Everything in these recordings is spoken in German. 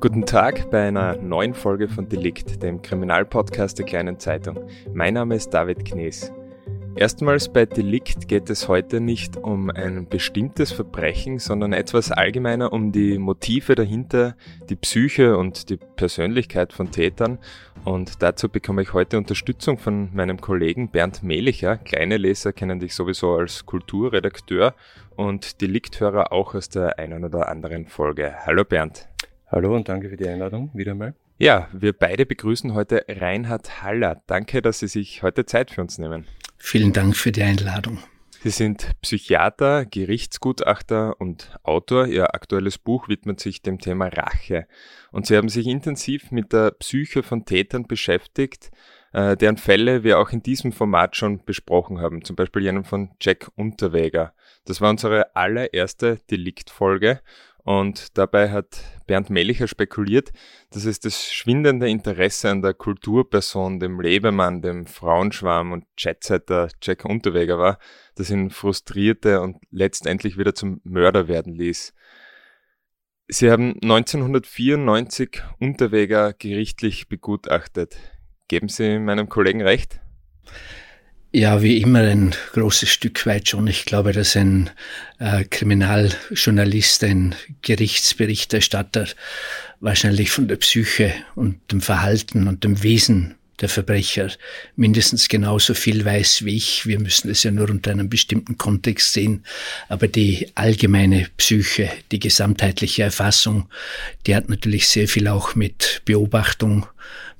Guten Tag bei einer neuen Folge von Delikt, dem Kriminalpodcast der kleinen Zeitung. Mein Name ist David Knees. Erstmals bei Delikt geht es heute nicht um ein bestimmtes Verbrechen, sondern etwas allgemeiner um die Motive dahinter, die Psyche und die Persönlichkeit von Tätern. Und dazu bekomme ich heute Unterstützung von meinem Kollegen Bernd Mehlicher. Kleine Leser kennen dich sowieso als Kulturredakteur und Delikthörer auch aus der einen oder anderen Folge. Hallo Bernd. Hallo und danke für die Einladung wieder mal. Ja, wir beide begrüßen heute Reinhard Haller. Danke, dass Sie sich heute Zeit für uns nehmen. Vielen Dank für die Einladung. Sie sind Psychiater, Gerichtsgutachter und Autor. Ihr aktuelles Buch widmet sich dem Thema Rache. Und Sie haben sich intensiv mit der Psyche von Tätern beschäftigt, äh, deren Fälle wir auch in diesem Format schon besprochen haben. Zum Beispiel jenen von Jack Unterweger. Das war unsere allererste Deliktfolge und dabei hat Bernd Mellicher spekuliert, dass es das schwindende Interesse an der Kulturperson, dem Lebemann, dem Frauenschwarm und Jetsetter Jack Unterweger war, das ihn frustrierte und letztendlich wieder zum Mörder werden ließ. Sie haben 1994 Unterweger gerichtlich begutachtet. Geben Sie meinem Kollegen recht? Ja, wie immer ein großes Stück weit schon. Ich glaube, dass ein äh, Kriminaljournalist, ein Gerichtsberichterstatter wahrscheinlich von der Psyche und dem Verhalten und dem Wesen der Verbrecher mindestens genauso viel weiß wie ich. Wir müssen es ja nur unter einem bestimmten Kontext sehen. Aber die allgemeine Psyche, die gesamtheitliche Erfassung, die hat natürlich sehr viel auch mit Beobachtung,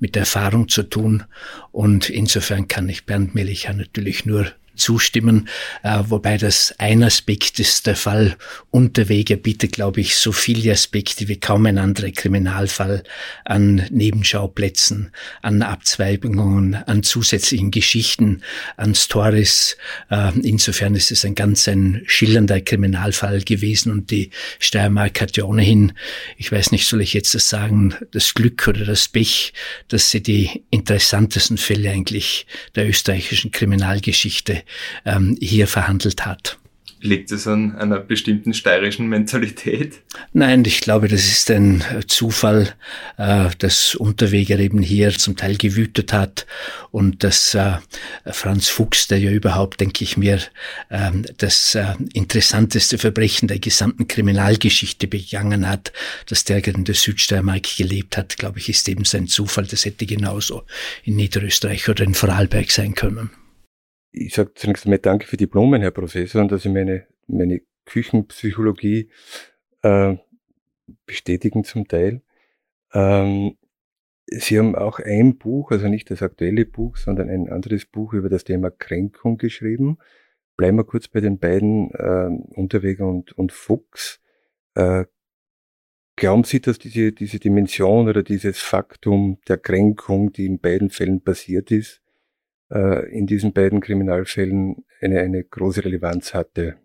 mit Erfahrung zu tun. Und insofern kann ich Bernd Melicher natürlich nur zustimmen, äh, wobei das ein Aspekt ist. Der Fall Unterwege bietet, glaube ich, so viele Aspekte wie kaum ein anderer Kriminalfall an Nebenschauplätzen, an Abzweigungen, an zusätzlichen Geschichten, an Stories. Äh, insofern ist es ein ganz ein schillernder Kriminalfall gewesen und die Steiermark hat ja ohnehin, ich weiß nicht, soll ich jetzt das sagen, das Glück oder das Pech, dass sie die interessantesten Fälle eigentlich der österreichischen Kriminalgeschichte ähm, hier verhandelt hat. Liegt es an einer bestimmten steirischen Mentalität? Nein, ich glaube, das ist ein Zufall, äh, dass Unterweger eben hier zum Teil gewütet hat und dass äh, Franz Fuchs, der ja überhaupt, denke ich mir, äh, das äh, interessanteste Verbrechen der gesamten Kriminalgeschichte begangen hat, dass der in der Südsteiermark gelebt hat, glaube ich, ist eben sein Zufall. Das hätte genauso in Niederösterreich oder in Vorarlberg sein können ich sage zunächst einmal Danke für die Blumen, Herr Professor, und dass Sie meine, meine Küchenpsychologie äh, bestätigen zum Teil. Ähm, Sie haben auch ein Buch, also nicht das aktuelle Buch, sondern ein anderes Buch über das Thema Kränkung geschrieben. Bleiben wir kurz bei den beiden äh, Unterweger und, und Fuchs. Äh, glauben Sie, dass diese, diese Dimension oder dieses Faktum der Kränkung, die in beiden Fällen passiert ist, äh, in diesen beiden Kriminalfällen eine, eine große Relevanz hatte.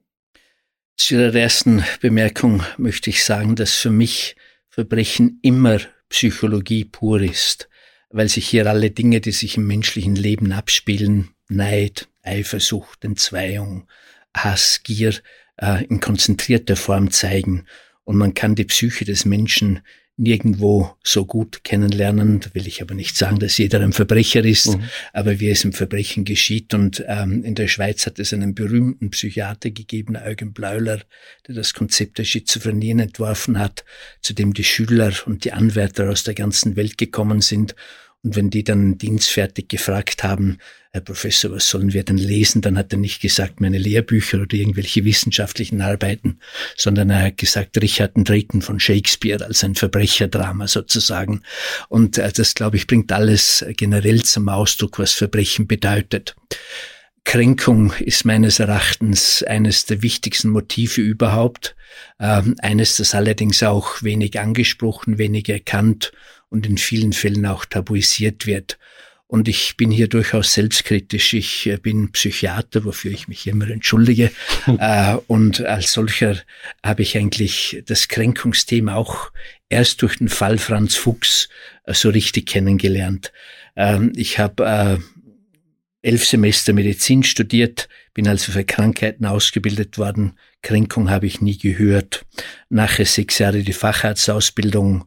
Zu Ihrer ersten Bemerkung möchte ich sagen, dass für mich Verbrechen immer Psychologie pur ist, weil sich hier alle Dinge, die sich im menschlichen Leben abspielen, Neid, Eifersucht, Entzweiung, Hass, Gier, äh, in konzentrierter Form zeigen. Und man kann die Psyche des Menschen nirgendwo so gut kennenlernen. Da will ich aber nicht sagen, dass jeder ein Verbrecher ist, mhm. aber wie es im Verbrechen geschieht. Und ähm, in der Schweiz hat es einen berühmten Psychiater gegeben, Eugen Bleuler, der das Konzept der Schizophrenie entworfen hat, zu dem die Schüler und die Anwärter aus der ganzen Welt gekommen sind Und wenn die dann dienstfertig gefragt haben, Herr Professor, was sollen wir denn lesen? Dann hat er nicht gesagt, meine Lehrbücher oder irgendwelche wissenschaftlichen Arbeiten, sondern er hat gesagt, Richard III. von Shakespeare als ein Verbrecherdrama sozusagen. Und äh, das, glaube ich, bringt alles generell zum Ausdruck, was Verbrechen bedeutet. Kränkung ist meines Erachtens eines der wichtigsten Motive überhaupt. Ähm, eines, das allerdings auch wenig angesprochen, wenig erkannt und in vielen Fällen auch tabuisiert wird. Und ich bin hier durchaus selbstkritisch. Ich äh, bin Psychiater, wofür ich mich immer entschuldige. Äh, und als solcher habe ich eigentlich das Kränkungsthema auch erst durch den Fall Franz Fuchs äh, so richtig kennengelernt. Ähm, ich habe elf Semester Medizin studiert, bin also für Krankheiten ausgebildet worden. Kränkung habe ich nie gehört. Nachher sechs Jahre die Facharztausbildung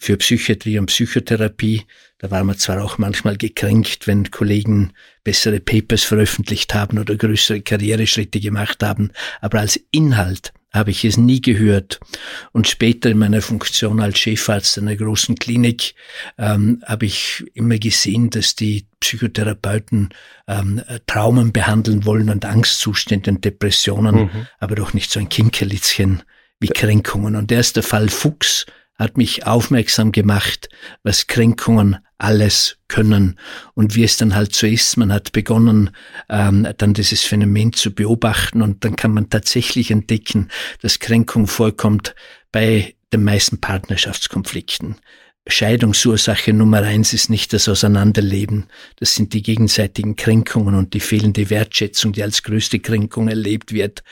für Psychiatrie und Psychotherapie. Da war man zwar auch manchmal gekränkt, wenn Kollegen bessere Papers veröffentlicht haben oder größere Karriereschritte gemacht haben, aber als Inhalt habe ich es nie gehört. Und später in meiner Funktion als Chefarzt einer großen Klinik ähm, habe ich immer gesehen, dass die Psychotherapeuten ähm, Traumen behandeln wollen und Angstzustände und Depressionen, mhm. aber doch nicht so ein Kinkerlitzchen wie Kränkungen. Und der ist der Fall Fuchs, hat mich aufmerksam gemacht, was Kränkungen alles können und wie es dann halt so ist. Man hat begonnen, ähm, dann dieses Phänomen zu beobachten und dann kann man tatsächlich entdecken, dass Kränkung vorkommt bei den meisten Partnerschaftskonflikten. Scheidungsursache Nummer eins ist nicht das Auseinanderleben. Das sind die gegenseitigen Kränkungen und die fehlende Wertschätzung, die als größte Kränkung erlebt wird.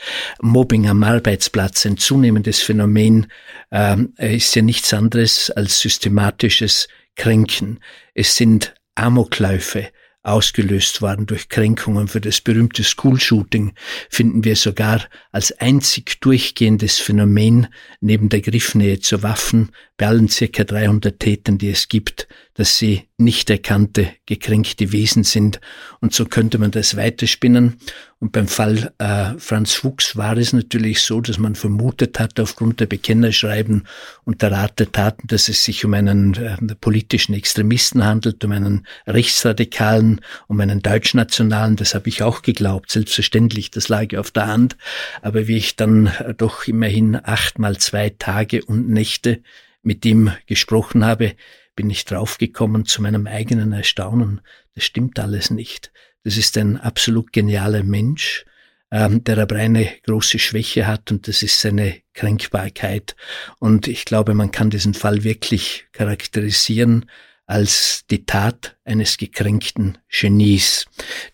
Mobbing am Arbeitsplatz, ein zunehmendes Phänomen, äh, ist ja nichts anderes als systematisches Kränken. Es sind Amokläufe, ausgelöst worden durch Kränkungen. Für das berühmte School-Shooting finden wir sogar als einzig durchgehendes Phänomen neben der Griffnähe zu Waffen bei allen circa 300 Tätern, die es gibt, dass sie nicht erkannte, gekränkte Wesen sind. Und so könnte man das weiterspinnen. Und beim Fall äh, Franz Fuchs war es natürlich so, dass man vermutet hat, aufgrund der Bekennerschreiben und der Art der Taten, dass es sich um einen äh, politischen Extremisten handelt, um einen Rechtsradikalen, um einen Deutschnationalen. Das habe ich auch geglaubt, selbstverständlich, das lag auf der Hand. Aber wie ich dann äh, doch immerhin achtmal zwei Tage und Nächte mit ihm gesprochen habe, bin ich draufgekommen zu meinem eigenen Erstaunen. Das stimmt alles nicht. Das ist ein absolut genialer Mensch, ähm, der aber eine große Schwäche hat und das ist seine Kränkbarkeit. Und ich glaube, man kann diesen Fall wirklich charakterisieren als die Tat eines gekränkten Genies.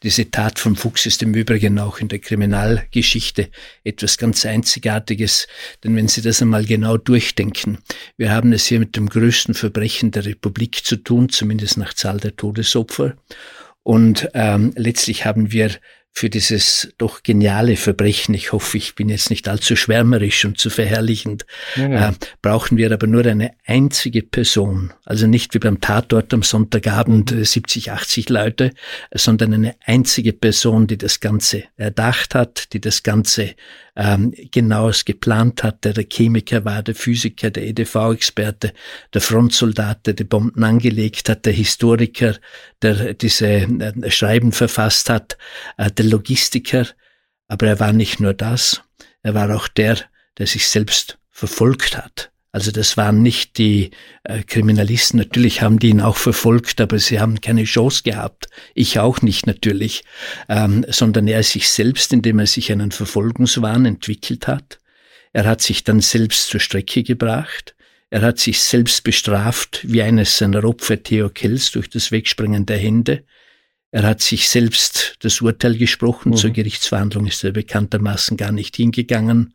Diese Tat von Fuchs ist im Übrigen auch in der Kriminalgeschichte etwas ganz Einzigartiges, denn wenn Sie das einmal genau durchdenken, wir haben es hier mit dem größten Verbrechen der Republik zu tun, zumindest nach Zahl der Todesopfer. Und ähm, letztlich haben wir für dieses doch geniale Verbrechen, ich hoffe, ich bin jetzt nicht allzu schwärmerisch und zu verherrlichend, ja, ja. Äh, brauchen wir aber nur eine einzige Person, also nicht wie beim Tatort am Sonntagabend äh, 70, 80 Leute, sondern eine einzige Person, die das Ganze erdacht hat, die das Ganze ähm, genaues geplant hat, der der Chemiker war, der Physiker, der EDV-Experte, der Frontsoldat, der die Bomben angelegt hat, der Historiker, der diese äh, Schreiben verfasst hat, äh, der Logistiker. Aber er war nicht nur das, er war auch der, der sich selbst verfolgt hat. Also das waren nicht die äh, Kriminalisten. Natürlich haben die ihn auch verfolgt, aber sie haben keine Chance gehabt. Ich auch nicht natürlich, ähm, sondern er sich selbst, indem er sich einen Verfolgungswahn entwickelt hat. Er hat sich dann selbst zur Strecke gebracht. Er hat sich selbst bestraft, wie eines seiner Opfer Theo Kells durch das Wegspringen der Hände. Er hat sich selbst das Urteil gesprochen. Mhm. Zur Gerichtsverhandlung ist er bekanntermaßen gar nicht hingegangen.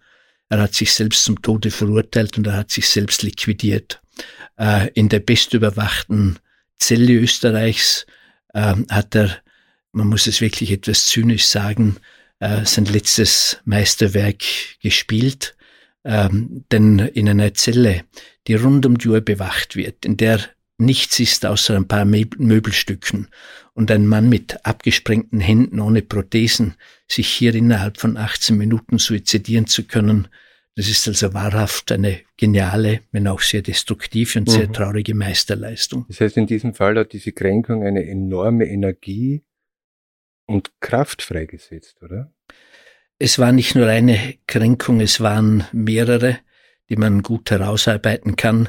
Er hat sich selbst zum Tode verurteilt und er hat sich selbst liquidiert. Äh, in der bestüberwachten Zelle Österreichs äh, hat er, man muss es wirklich etwas zynisch sagen, äh, sein letztes Meisterwerk gespielt. Ähm, denn in einer Zelle, die rund um die Uhr bewacht wird, in der nichts ist außer ein paar Möbelstücken und ein Mann mit abgesprengten Händen ohne Prothesen sich hier innerhalb von 18 Minuten suizidieren zu können, Das ist also wahrhaft eine geniale, wenn auch sehr destruktive und mhm. sehr traurige Meisterleistung. Das heißt, in diesem Fall hat diese Kränkung eine enorme Energie und Kraft freigesetzt, oder? Es war nicht nur eine Kränkung, es waren mehrere, die man gut herausarbeiten kann.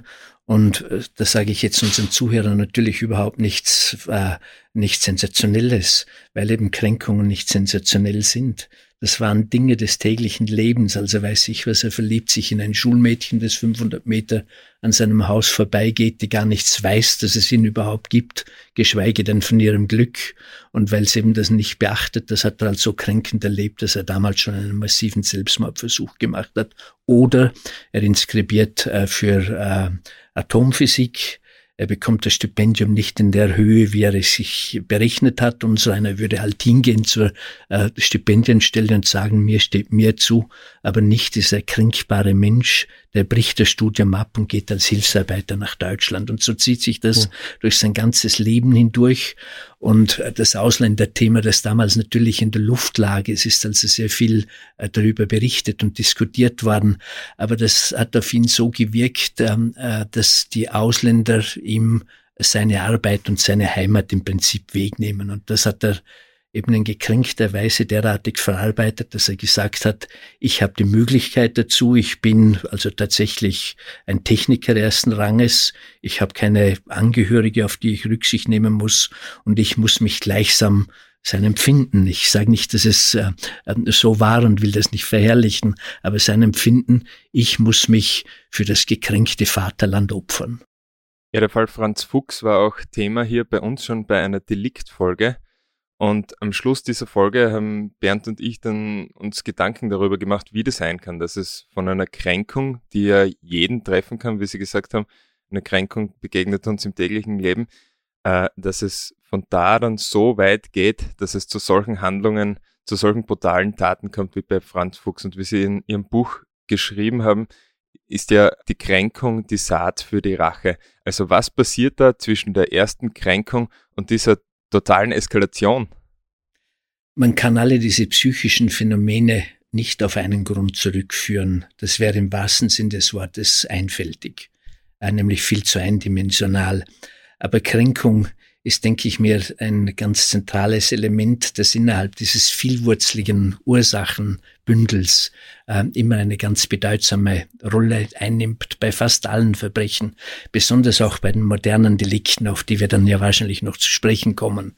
Und äh, das sage ich jetzt unseren Zuhörern natürlich überhaupt nichts, äh, nichts Sensationelles, weil eben Kränkungen nicht sensationell sind. Das waren Dinge des täglichen Lebens. Also weiß ich was, er verliebt sich in ein Schulmädchen, das 500 Meter an seinem Haus vorbeigeht, die gar nichts weiß, dass es ihn überhaupt gibt, geschweige denn von ihrem Glück. Und weil es eben das nicht beachtet, das hat er als so kränkend erlebt, dass er damals schon einen massiven Selbstmordversuch gemacht hat. Oder er inskribiert äh, für äh, Atomphysik er bekommt das Stipendium nicht in der Höhe, wie er es sich berechnet hat und so einer würde halt hingehen zur äh, Stipendienstelle und sagen, mir steht mehr zu, aber nicht dieser kränkbare Mensch, der bricht das Studium ab und geht als Hilfsarbeiter nach Deutschland. Und so zieht sich das mhm. durch sein ganzes Leben hindurch. Und äh, das Ausländerthema, das damals natürlich in der Luft lag, es ist also sehr viel äh, darüber berichtet und diskutiert worden. Aber das hat auf ihn so gewirkt, ähm, äh, dass die Ausländer ihm seine Arbeit und seine Heimat im Prinzip wegnehmen. Und das hat er eben in gekränkter Weise derartig verarbeitet, dass er gesagt hat, ich habe die Möglichkeit dazu, ich bin also tatsächlich ein Techniker ersten Ranges, ich habe keine Angehörige, auf die ich Rücksicht nehmen muss und ich muss mich gleichsam sein Empfinden, ich sage nicht, dass es äh, so war und will das nicht verherrlichen, aber sein Empfinden, ich muss mich für das gekränkte Vaterland opfern. Ja, der Fall Franz Fuchs war auch Thema hier bei uns schon bei einer Deliktfolge. Und am Schluss dieser Folge haben Bernd und ich dann uns Gedanken darüber gemacht, wie das sein kann, dass es von einer Kränkung, die ja jeden treffen kann, wie Sie gesagt haben, eine Kränkung begegnet uns im täglichen Leben, äh, dass es von da dann so weit geht, dass es zu solchen Handlungen, zu solchen brutalen Taten kommt wie bei Franz Fuchs. Und wie Sie in Ihrem Buch geschrieben haben, ist ja die Kränkung die Saat für die Rache. Also was passiert da zwischen der ersten Kränkung und dieser totalen Eskalation. Man kann alle diese psychischen Phänomene nicht auf einen Grund zurückführen. Das wäre im wahrsten Sinn des Wortes einfältig, äh, nämlich viel zu eindimensional. Aber Kränkung ist, denke ich mir, ein ganz zentrales Element, das innerhalb dieses vielwurzligen Ursachenbündels äh, immer eine ganz bedeutsame Rolle einnimmt bei fast allen Verbrechen, besonders auch bei den modernen Delikten, auf die wir dann ja wahrscheinlich noch zu sprechen kommen.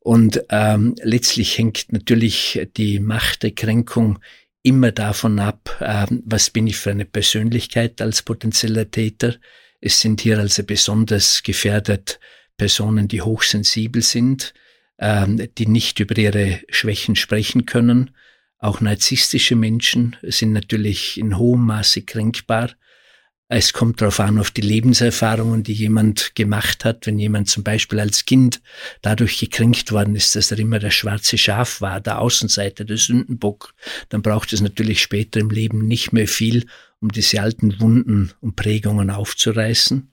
Und ähm, letztlich hängt natürlich die Macht der Kränkung immer davon ab, äh, was bin ich für eine Persönlichkeit als potenzieller Täter. Es sind hier also besonders gefährdet Personen, die hochsensibel sind, ähm, die nicht über ihre Schwächen sprechen können. Auch narzisstische Menschen sind natürlich in hohem Maße kränkbar. Es kommt darauf an, auf die Lebenserfahrungen, die jemand gemacht hat. Wenn jemand zum Beispiel als Kind dadurch gekränkt worden ist, dass er immer der schwarze Schaf war, der Außenseiter, der Sündenbock, dann braucht es natürlich später im Leben nicht mehr viel, um diese alten Wunden und Prägungen aufzureißen.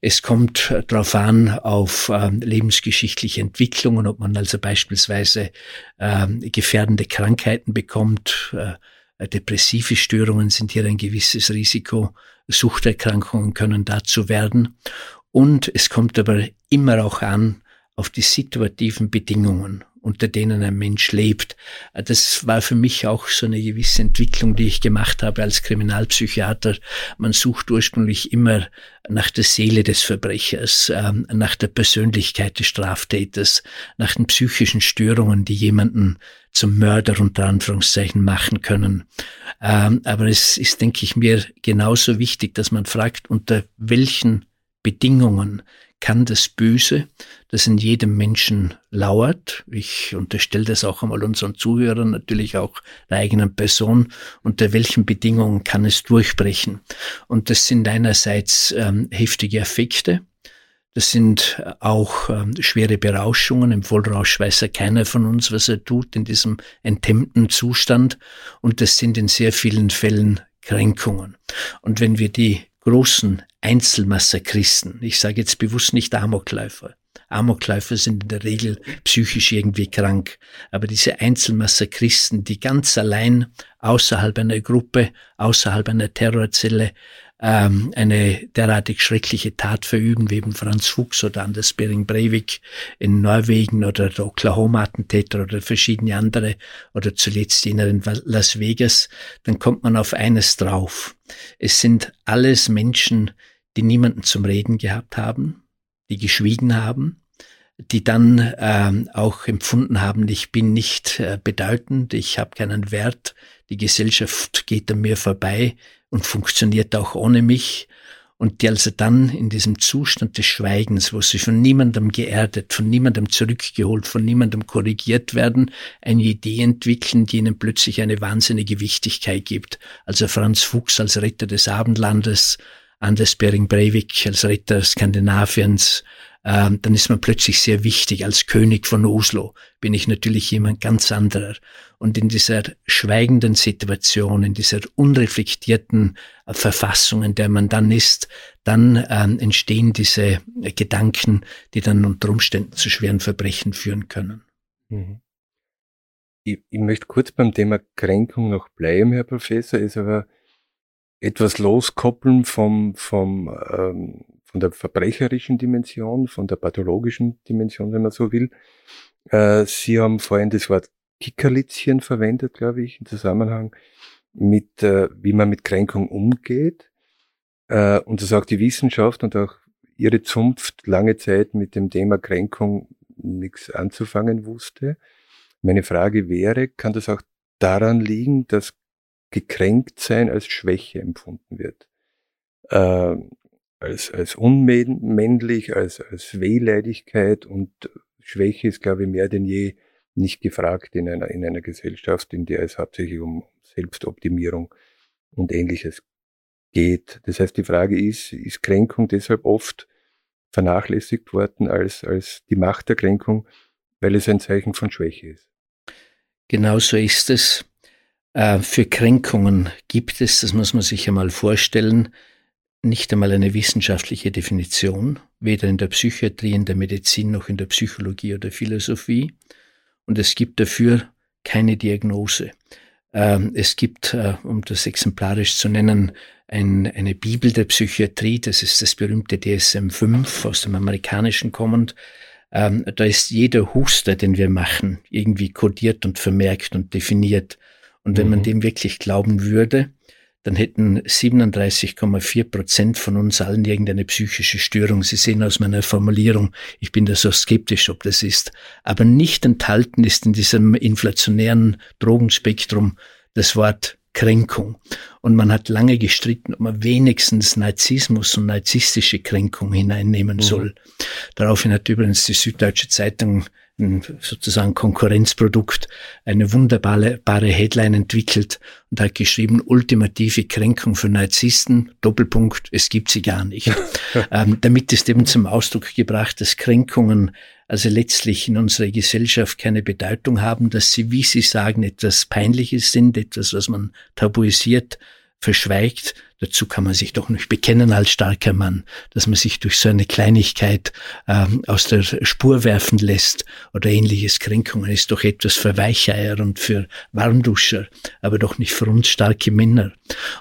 Es kommt darauf an, auf äh, lebensgeschichtliche Entwicklungen, ob man also beispielsweise äh, gefährdende Krankheiten bekommt. Äh, depressive Störungen sind hier ein gewisses Risiko. Suchterkrankungen können dazu werden. Und es kommt aber immer auch an auf die situativen Bedingungen unter denen ein Mensch lebt. Das war für mich auch so eine gewisse Entwicklung, die ich gemacht habe als Kriminalpsychiater. Man sucht ursprünglich immer nach der Seele des Verbrechers, ähm, nach der Persönlichkeit des Straftäters, nach den psychischen Störungen, die jemanden zum Mörder unter Anführungszeichen machen können. Ähm, aber es ist, denke ich mir, genauso wichtig, dass man fragt, unter welchen Bedingungen kann das Böse, das in jedem Menschen lauert, ich unterstelle das auch einmal unseren Zuhörern, natürlich auch der eigenen Person, unter welchen Bedingungen kann es durchbrechen. Und das sind einerseits ähm, heftige Effekte, das sind auch ähm, schwere Berauschungen. Im Vollrausch weiß ja keiner von uns, was er tut in diesem enthemmten Zustand. Und das sind in sehr vielen Fällen Kränkungen. Und wenn wir die großen Einzelmassakristen, ich sage jetzt bewusst nicht Amokläufer, Amokläufer sind in der Regel psychisch irgendwie krank. Aber diese Einzelmassakristen, die ganz allein außerhalb einer Gruppe, außerhalb einer Terrorzelle ähm, eine derartig schreckliche Tat verüben, wie eben Franz Fuchs oder Anders Bering Breivik in Norwegen oder der Oklahoma-Attentäter oder verschiedene andere oder zuletzt jener in Las Vegas, dann kommt man auf eines drauf. Es sind alles Menschen, die niemanden zum Reden gehabt haben, die geschwiegen haben, die dann ähm, auch empfunden haben, ich bin nicht äh, bedeutend, ich habe keinen Wert, die Gesellschaft geht an mir vorbei und funktioniert auch ohne mich. Und die also dann in diesem Zustand des Schweigens, wo sie von niemandem geerdet, von niemandem zurückgeholt, von niemandem korrigiert werden, eine Idee entwickeln, die ihnen plötzlich eine wahnsinnige Wichtigkeit gibt. Also Franz Fuchs als Retter des Abendlandes, Anders Bering Breivik als Ritter Skandinaviens, ähm, dann ist man plötzlich sehr wichtig. Als König von Oslo bin ich natürlich jemand ganz anderer. Und in dieser schweigenden Situation, in dieser unreflektierten äh, Verfassung, in der man dann ist, dann ähm, entstehen diese Gedanken, die dann unter Umständen zu schweren Verbrechen führen können. Mhm. Ich, ich möchte kurz beim Thema Kränkung noch bleiben, Herr Professor, ist aber etwas loskoppeln vom, vom, ähm, von der verbrecherischen Dimension, von der pathologischen Dimension, wenn man so will. Äh, Sie haben vorhin das Wort Kickerlitzchen verwendet, glaube ich, im Zusammenhang mit, äh, wie man mit Kränkung umgeht. Äh, und das auch die Wissenschaft und auch Ihre Zunft lange Zeit mit dem Thema Kränkung nichts anzufangen wusste. Meine Frage wäre, kann das auch daran liegen, dass gekränkt sein als Schwäche empfunden wird. Äh, als, als unmännlich, als, als Wehleidigkeit und Schwäche ist, glaube ich, mehr denn je nicht gefragt in einer, in einer Gesellschaft, in der es hauptsächlich um Selbstoptimierung und ähnliches geht. Das heißt, die Frage ist, ist Kränkung deshalb oft vernachlässigt worden als, als die Macht der Kränkung, weil es ein Zeichen von Schwäche ist? Genauso ist es. Äh, für Kränkungen gibt es, das muss man sich einmal vorstellen, nicht einmal eine wissenschaftliche Definition, weder in der Psychiatrie, in der Medizin noch in der Psychologie oder Philosophie. Und es gibt dafür keine Diagnose. Ähm, es gibt, äh, um das exemplarisch zu nennen, ein, eine Bibel der Psychiatrie, das ist das berühmte DSM-5 aus dem Amerikanischen kommend. Ähm, da ist jeder Huster, den wir machen, irgendwie kodiert und vermerkt und definiert. Und wenn mhm. man dem wirklich glauben würde, dann hätten 37,4 Prozent von uns allen irgendeine psychische Störung. Sie sehen aus meiner Formulierung, ich bin da so skeptisch, ob das ist. Aber nicht enthalten ist in diesem inflationären Drogenspektrum das Wort Kränkung. Und man hat lange gestritten, ob man wenigstens Narzissmus und narzisstische Kränkung hineinnehmen mhm. soll. Daraufhin hat übrigens die Süddeutsche Zeitung sozusagen Konkurrenzprodukt eine wunderbare Headline entwickelt und hat geschrieben, ultimative Kränkung für Narzissten, Doppelpunkt, es gibt sie gar nicht. ähm, damit ist eben zum Ausdruck gebracht, dass Kränkungen also letztlich in unserer Gesellschaft keine Bedeutung haben, dass sie, wie Sie sagen, etwas Peinliches sind, etwas, was man tabuisiert, verschweigt, dazu kann man sich doch nicht bekennen als starker Mann, dass man sich durch so eine Kleinigkeit ähm, aus der Spur werfen lässt oder ähnliches Kränkungen ist doch etwas für Weicheier und für Warmduscher, aber doch nicht für uns starke Männer.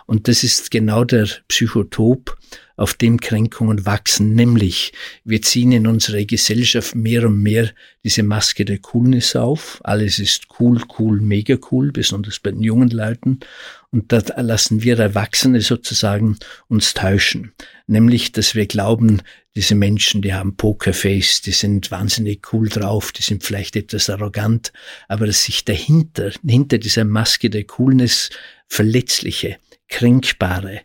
Und das ist genau der Psychotop, auf dem Kränkungen wachsen, nämlich wir ziehen in unserer Gesellschaft mehr und mehr diese Maske der Coolness auf. Alles ist cool, cool, mega cool, besonders bei den jungen Leuten. Und da lassen wir Erwachsene sozusagen uns täuschen. Nämlich, dass wir glauben, diese Menschen, die haben Pokerface, die sind wahnsinnig cool drauf, die sind vielleicht etwas arrogant, aber dass sich dahinter, hinter dieser Maske der Coolness verletzliche, kränkbare,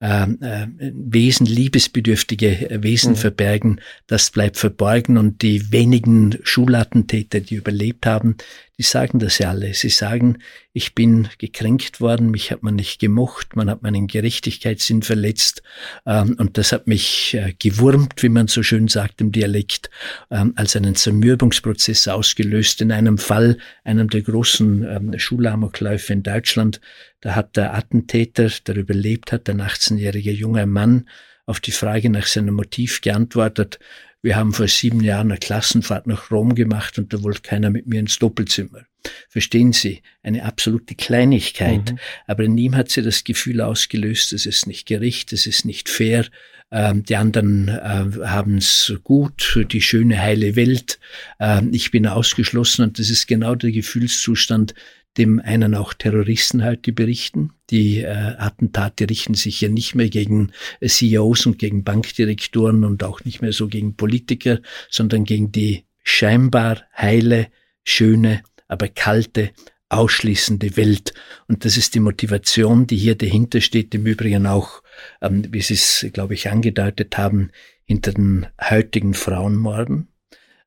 äh, äh, Wesen, liebesbedürftige Wesen mhm. verbergen, das bleibt verborgen und die wenigen Schulattentäter, die überlebt haben, die sagen das ja alle. Sie sagen, ich bin gekränkt worden, mich hat man nicht gemocht, man hat meinen Gerechtigkeitssinn verletzt ähm, und das hat mich äh, gewurmt, wie man so schön sagt im Dialekt, ähm, als einen Zermürbungsprozess ausgelöst. In einem Fall, einem der großen ähm, Schulamokläufe in Deutschland, da hat der Attentäter, der überlebt hat, ein 18-jähriger junger Mann, auf die Frage nach seinem Motiv geantwortet, wir haben vor sieben Jahren eine Klassenfahrt nach Rom gemacht und da wollte keiner mit mir ins Doppelzimmer. Verstehen Sie? Eine absolute Kleinigkeit. Mhm. Aber in ihm hat sie das Gefühl ausgelöst, es ist nicht gerecht, es ist nicht fair. Ähm, die anderen äh, haben es gut, die schöne, heile Welt. Ähm, ich bin ausgeschlossen und das ist genau der Gefühlszustand, dem einen auch Terroristen halt die berichten. Die äh, Attentate richten sich ja nicht mehr gegen äh, CEOs und gegen Bankdirektoren und auch nicht mehr so gegen Politiker, sondern gegen die scheinbar heile, schöne, aber kalte, ausschließende Welt. Und das ist die Motivation, die hier dahinter steht, im Übrigen auch, ähm, wie Sie es, glaube ich, angedeutet haben, hinter den heutigen Frauenmorden,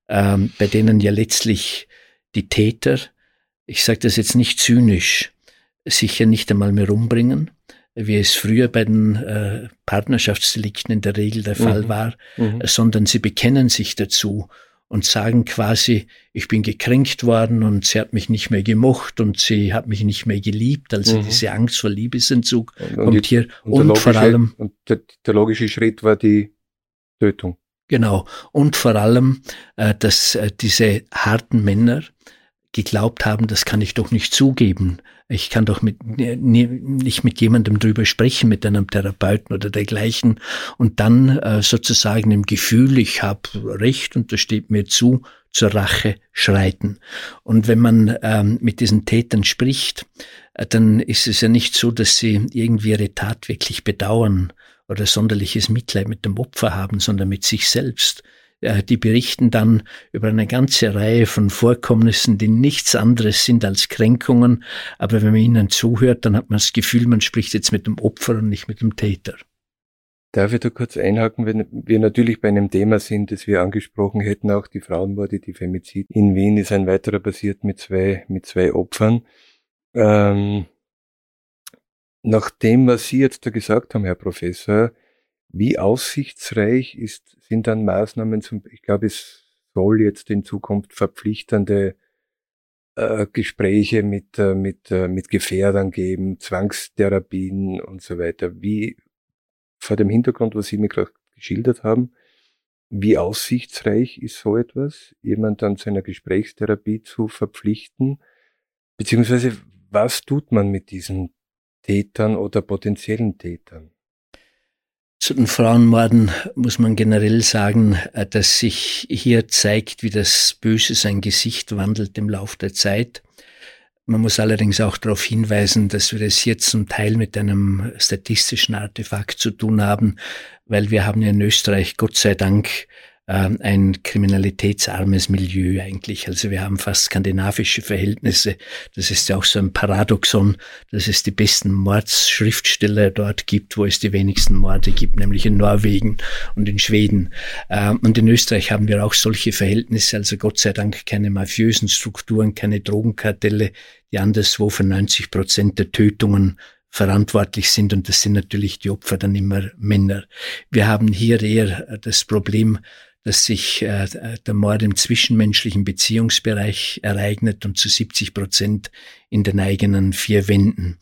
ähm, bei denen ja letztlich die Täter ich sage das jetzt nicht zynisch, sicher nicht einmal mehr umbringen, wie es früher bei den äh, Partnerschaftsdelikten in der Regel der Fall mhm. war, mhm. sondern sie bekennen sich dazu und sagen quasi, ich bin gekränkt worden und sie hat mich nicht mehr gemocht und sie hat mich nicht mehr geliebt. Also mhm. diese Angst vor Liebesentzug und, kommt die, hier. Und, und vor allem. Und der, der, logische Schritt war die Tötung. Genau. Und vor allem, äh, dass äh, diese harten Männer geglaubt haben, das kann ich doch nicht zugeben. Ich kann doch mit, nicht mit jemandem drüber sprechen, mit einem Therapeuten oder dergleichen. Und dann äh, sozusagen im Gefühl, ich habe Recht und das steht mir zu, zur Rache schreiten. Und wenn man ähm, mit diesen Tätern spricht, äh, dann ist es ja nicht so, dass sie irgendwie ihre Tat wirklich bedauern oder sonderliches Mitleid mit dem Opfer haben, sondern mit sich selbst. Die berichten dann über eine ganze Reihe von Vorkommnissen, die nichts anderes sind als Kränkungen. Aber wenn man ihnen zuhört, dann hat man das Gefühl, man spricht jetzt mit dem Opfer und nicht mit dem Täter. Darf ich da kurz einhaken, wenn wir natürlich bei einem Thema sind, das wir angesprochen hätten, auch die Frauenmorde, die Femizid. In Wien ist ein weiterer passiert mit zwei, mit zwei Opfern. Ähm, nach dem, was Sie jetzt da gesagt haben, Herr Professor, wie aussichtsreich ist, sind dann Maßnahmen zum, ich glaube, es soll jetzt in Zukunft verpflichtende äh, Gespräche mit, äh, mit, äh, mit Gefährdern geben, Zwangstherapien und so weiter. Wie, vor dem Hintergrund, was Sie mir gerade geschildert haben, wie aussichtsreich ist so etwas, jemand dann zu einer Gesprächstherapie zu verpflichten? Beziehungsweise, was tut man mit diesen Tätern oder potenziellen Tätern? Zu den Frauenmorden muss man generell sagen, äh, dass sich hier zeigt, wie das Böse sein Gesicht wandelt im Lauf der Zeit. Man muss allerdings auch darauf hinweisen, dass wir es hier zum Teil mit einem statistischen Artefakt zu tun haben, weil wir haben ja in Österreich Gott sei Dank ein kriminalitätsarmes Milieu eigentlich. Also wir haben fast skandinavische Verhältnisse. Das ist ja auch so ein Paradoxon, dass es die besten Mordsschriftsteller dort gibt, wo es die wenigsten Morde gibt, nämlich in Norwegen und in Schweden. Ähm, und in Österreich haben wir auch solche Verhältnisse, also Gott sei Dank keine mafiösen Strukturen, keine Drogenkartelle, die anderswo für 90 Prozent der Tötungen verantwortlich sind und das sind natürlich die Opfer dann immer Männer. Wir haben hier eher das Problem, dass sich äh, der Mord im zwischenmenschlichen Beziehungsbereich ereignet und zu 70 Prozent in den eigenen vier Wänden.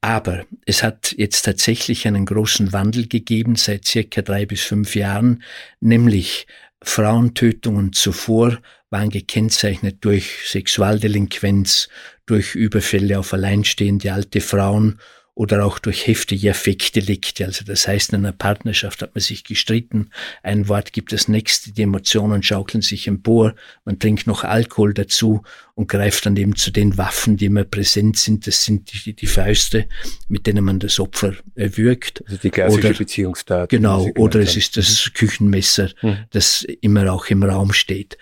Aber es hat jetzt tatsächlich einen großen Wandel gegeben seit circa drei bis fünf Jahren, nämlich Frauentötungen zuvor waren gekennzeichnet durch Sexualdelinquenz, durch Überfälle auf alleinstehende alte Frauen oder auch durch heftige Affektdelikte. Also das heißt, in einer Partnerschaft hat man sich gestritten, ein Wort gibt das nächste, die Emotionen schaukeln sich empor, man trinkt noch Alkohol dazu und greift dann eben zu den Waffen, die immer präsent sind. Das sind die, die Fäuste, mit denen man das Opfer erwürgt. Also die klassische oder, Beziehungstat. Genau, oder es ist das mhm. Küchenmesser, mhm. das immer auch im Raum steht.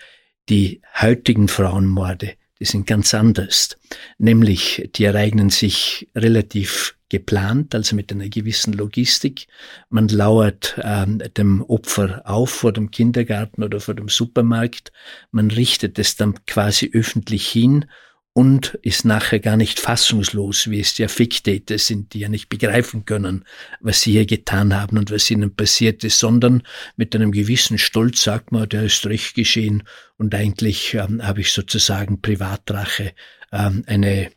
Die heutigen Frauenmorde, die sind ganz anders. Nämlich, die ereignen sich relativ geplant, also mit einer gewissen Logistik. Man lauert ähm, dem Opfer auf vor dem Kindergarten oder vor dem Supermarkt. Man richtet es dann quasi öffentlich hin und ist nachher gar nicht fassungslos, wie es die Affektäter sind, die ja nicht begreifen können, was sie hier getan haben und was ihnen passiert ist, sondern mit einem gewissen Stolz sagt man, der ist recht geschehen und eigentlich ähm, habe ich sozusagen Privatrache, ähm, eine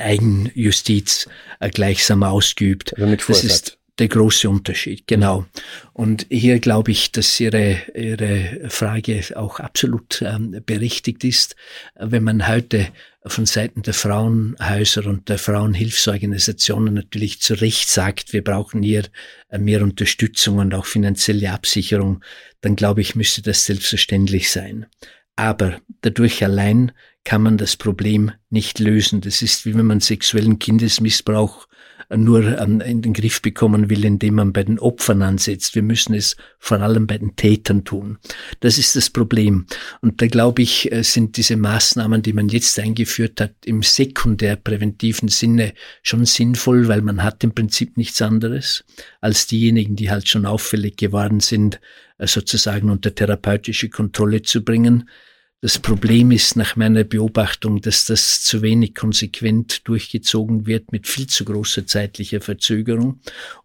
Eigenjustiz äh, gleichsam ausgeübt. Also. Das ist der große Unterschied, genau. Und hier glaube ich, dass Ihre, Ihre Frage auch absolut ähm, berechtigt ist. Wenn man heute von Seiten der Frauenhäuser und der Frauenhilfsorganisationen natürlich zu Recht sagt, wir brauchen hier äh, mehr Unterstützung und auch finanzielle Absicherung, dann glaube ich, müsste das selbstverständlich sein. Aber dadurch allein kann man das Problem nicht lösen. Das ist wie wenn man sexuellen Kindesmissbrauch nur in den Griff bekommen will, indem man bei den Opfern ansetzt. Wir müssen es vor allem bei den Tätern tun. Das ist das Problem. Und da glaube ich, äh, sind diese Maßnahmen, die man jetzt eingeführt hat, im sekundär präventiven Sinne schon sinnvoll, weil man hat im Prinzip nichts anderes als diejenigen, die halt schon auffällig geworden sind, äh, sozusagen unter therapeutische Kontrolle zu bringen. Das Problem ist nach meiner Beobachtung, dass das zu wenig konsequent durchgezogen wird mit viel zu großer zeitlicher Verzögerung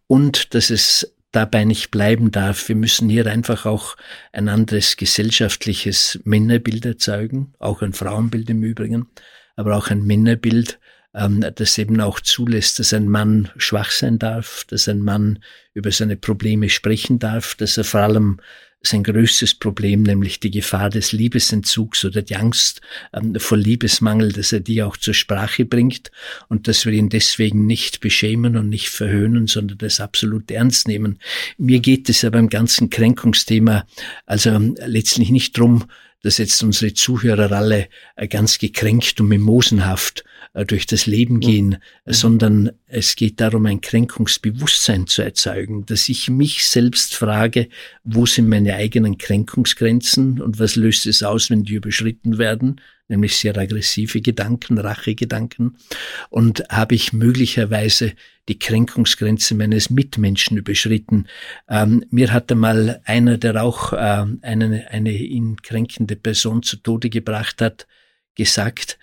und dass es dabei nicht bleiben darf. Wir müssen hier einfach auch ein anderes gesellschaftliches Männerbild erzeugen, auch ein Frauenbild im Übrigen, aber auch ein Männerbild, ähm, das eben auch zulässt, dass ein Mann schwach sein darf, dass ein Mann über seine Probleme sprechen darf, dass er vor allem sein größtes Problem, nämlich die Gefahr des Liebesentzugs oder die Angst ähm, vor Liebesmangel, dass er die auch zur Sprache bringt und dass wir ihn deswegen nicht beschämen und nicht verhöhnen, sondern das absolut ernst nehmen. Mir geht es ja beim ganzen Kränkungsthema also ähm, letztlich nicht drum, dass jetzt unsere Zuhörer alle äh, ganz gekränkt und mimosenhaft durch das Leben gehen, mhm. sondern es geht darum, ein Kränkungsbewusstsein zu erzeugen, dass ich mich selbst frage, wo sind meine eigenen Kränkungsgrenzen und was löst es aus, wenn die überschritten werden, nämlich sehr aggressive Gedanken, Rachegedanken, und habe ich möglicherweise die Kränkungsgrenze meines Mitmenschen überschritten. Ähm, mir hat einmal einer, der auch äh, eine, eine ihn kränkende Person zu Tode gebracht hat, gesagt,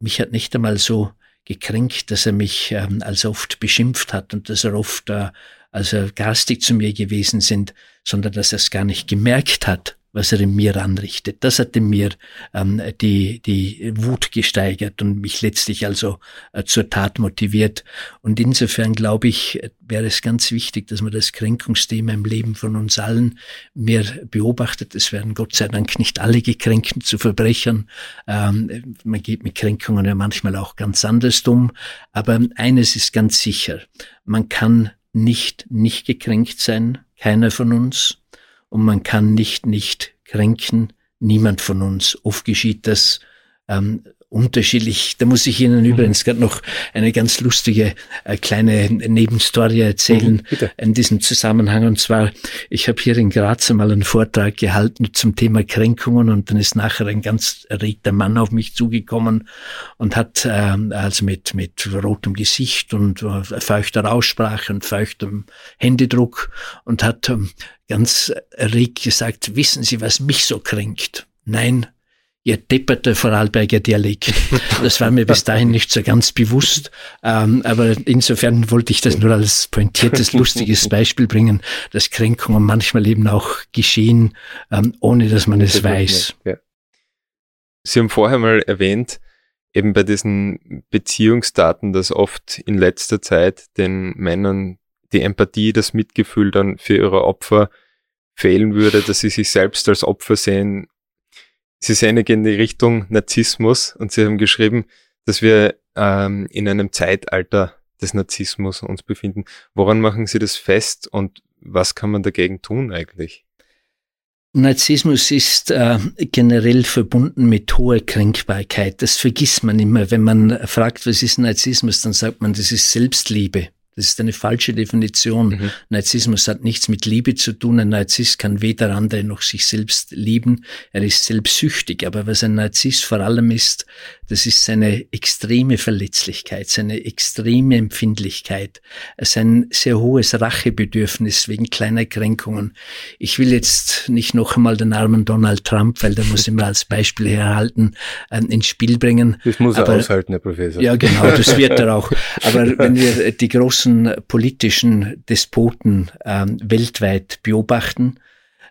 mich hat nicht einmal so gekränkt, dass er mich ähm, als oft beschimpft hat und dass er oft äh, also garstig zu mir gewesen sind, sondern dass er es gar nicht gemerkt hat, was er in mir anrichtet. Das hat in mir ähm, die, die Wut gesteigert und mich letztlich also äh, zur Tat motiviert. Und insofern glaube ich, wäre es ganz wichtig, dass man das Kränkungsthema im Leben von uns allen mehr beobachtet. Es werden Gott sei Dank nicht alle gekränkt zu Verbrechern. Ähm, man geht mit Kränkungen ja manchmal auch ganz anders um. Aber eines ist ganz sicher. Man kann nicht nicht gekränkt sein. Keiner von uns und man kann nicht nicht kränken, niemand von uns. Oft geschieht das ähm, unterschiedlich. Da muss ich Ihnen mhm. übrigens gerade noch eine ganz lustige äh, kleine Nebenstory erzählen mhm, in diesem Zusammenhang. Und zwar, ich habe hier in Graz einmal einen Vortrag gehalten zum Thema Kränkungen und dann ist nachher ein ganz erregter Mann auf mich zugekommen und hat äh, also mit, mit rotem Gesicht und äh, feuchter Aussprache und feuchtem Händedruck und hat ähm, ganz erregt gesagt, wissen Sie, was mich so kränkt? Nein, ihr depperte Vorarlberger Dialekt. Das war mir bis dahin nicht so ganz bewusst. Ähm, aber insofern wollte ich das nur als pointiertes, lustiges Beispiel bringen, dass Kränkungen manchmal eben auch geschehen, ähm, ohne dass man es weiß. Sie haben vorher mal erwähnt, eben bei diesen Beziehungsdaten, dass oft in letzter Zeit den Männern die Empathie, das Mitgefühl dann für ihre Opfer fehlen würde, dass sie sich selbst als Opfer sehen. Sie sehen in die Richtung Narzissmus und sie haben geschrieben, dass wir ähm, in einem Zeitalter des Narzissmus uns befinden. Woran machen Sie das fest und was kann man dagegen tun eigentlich? Narzissmus ist äh, generell verbunden mit hoher Kränkbarkeit. Das vergisst man immer. Wenn man fragt, was ist Narzissmus, dann sagt man, das ist Selbstliebe. Das ist eine falsche Definition. Mhm. Narzissmus hat nichts mit Liebe zu tun. Ein Narzisst kann weder andere noch sich selbst lieben. Er ist selbstsüchtig. Aber was ein Narzisst vor allem ist, das ist seine extreme Verletzlichkeit, seine extreme Empfindlichkeit, sein sehr hohes Rachebedürfnis wegen kleiner Kränkungen. Ich will jetzt nicht noch einmal den armen Donald Trump, weil der muss immer als Beispiel herhalten, ins Spiel bringen. Das muss er Aber, aushalten, Herr Professor. Ja, genau, das wird er auch. Aber wenn wir die großen großen politischen Despoten ähm, weltweit beobachten,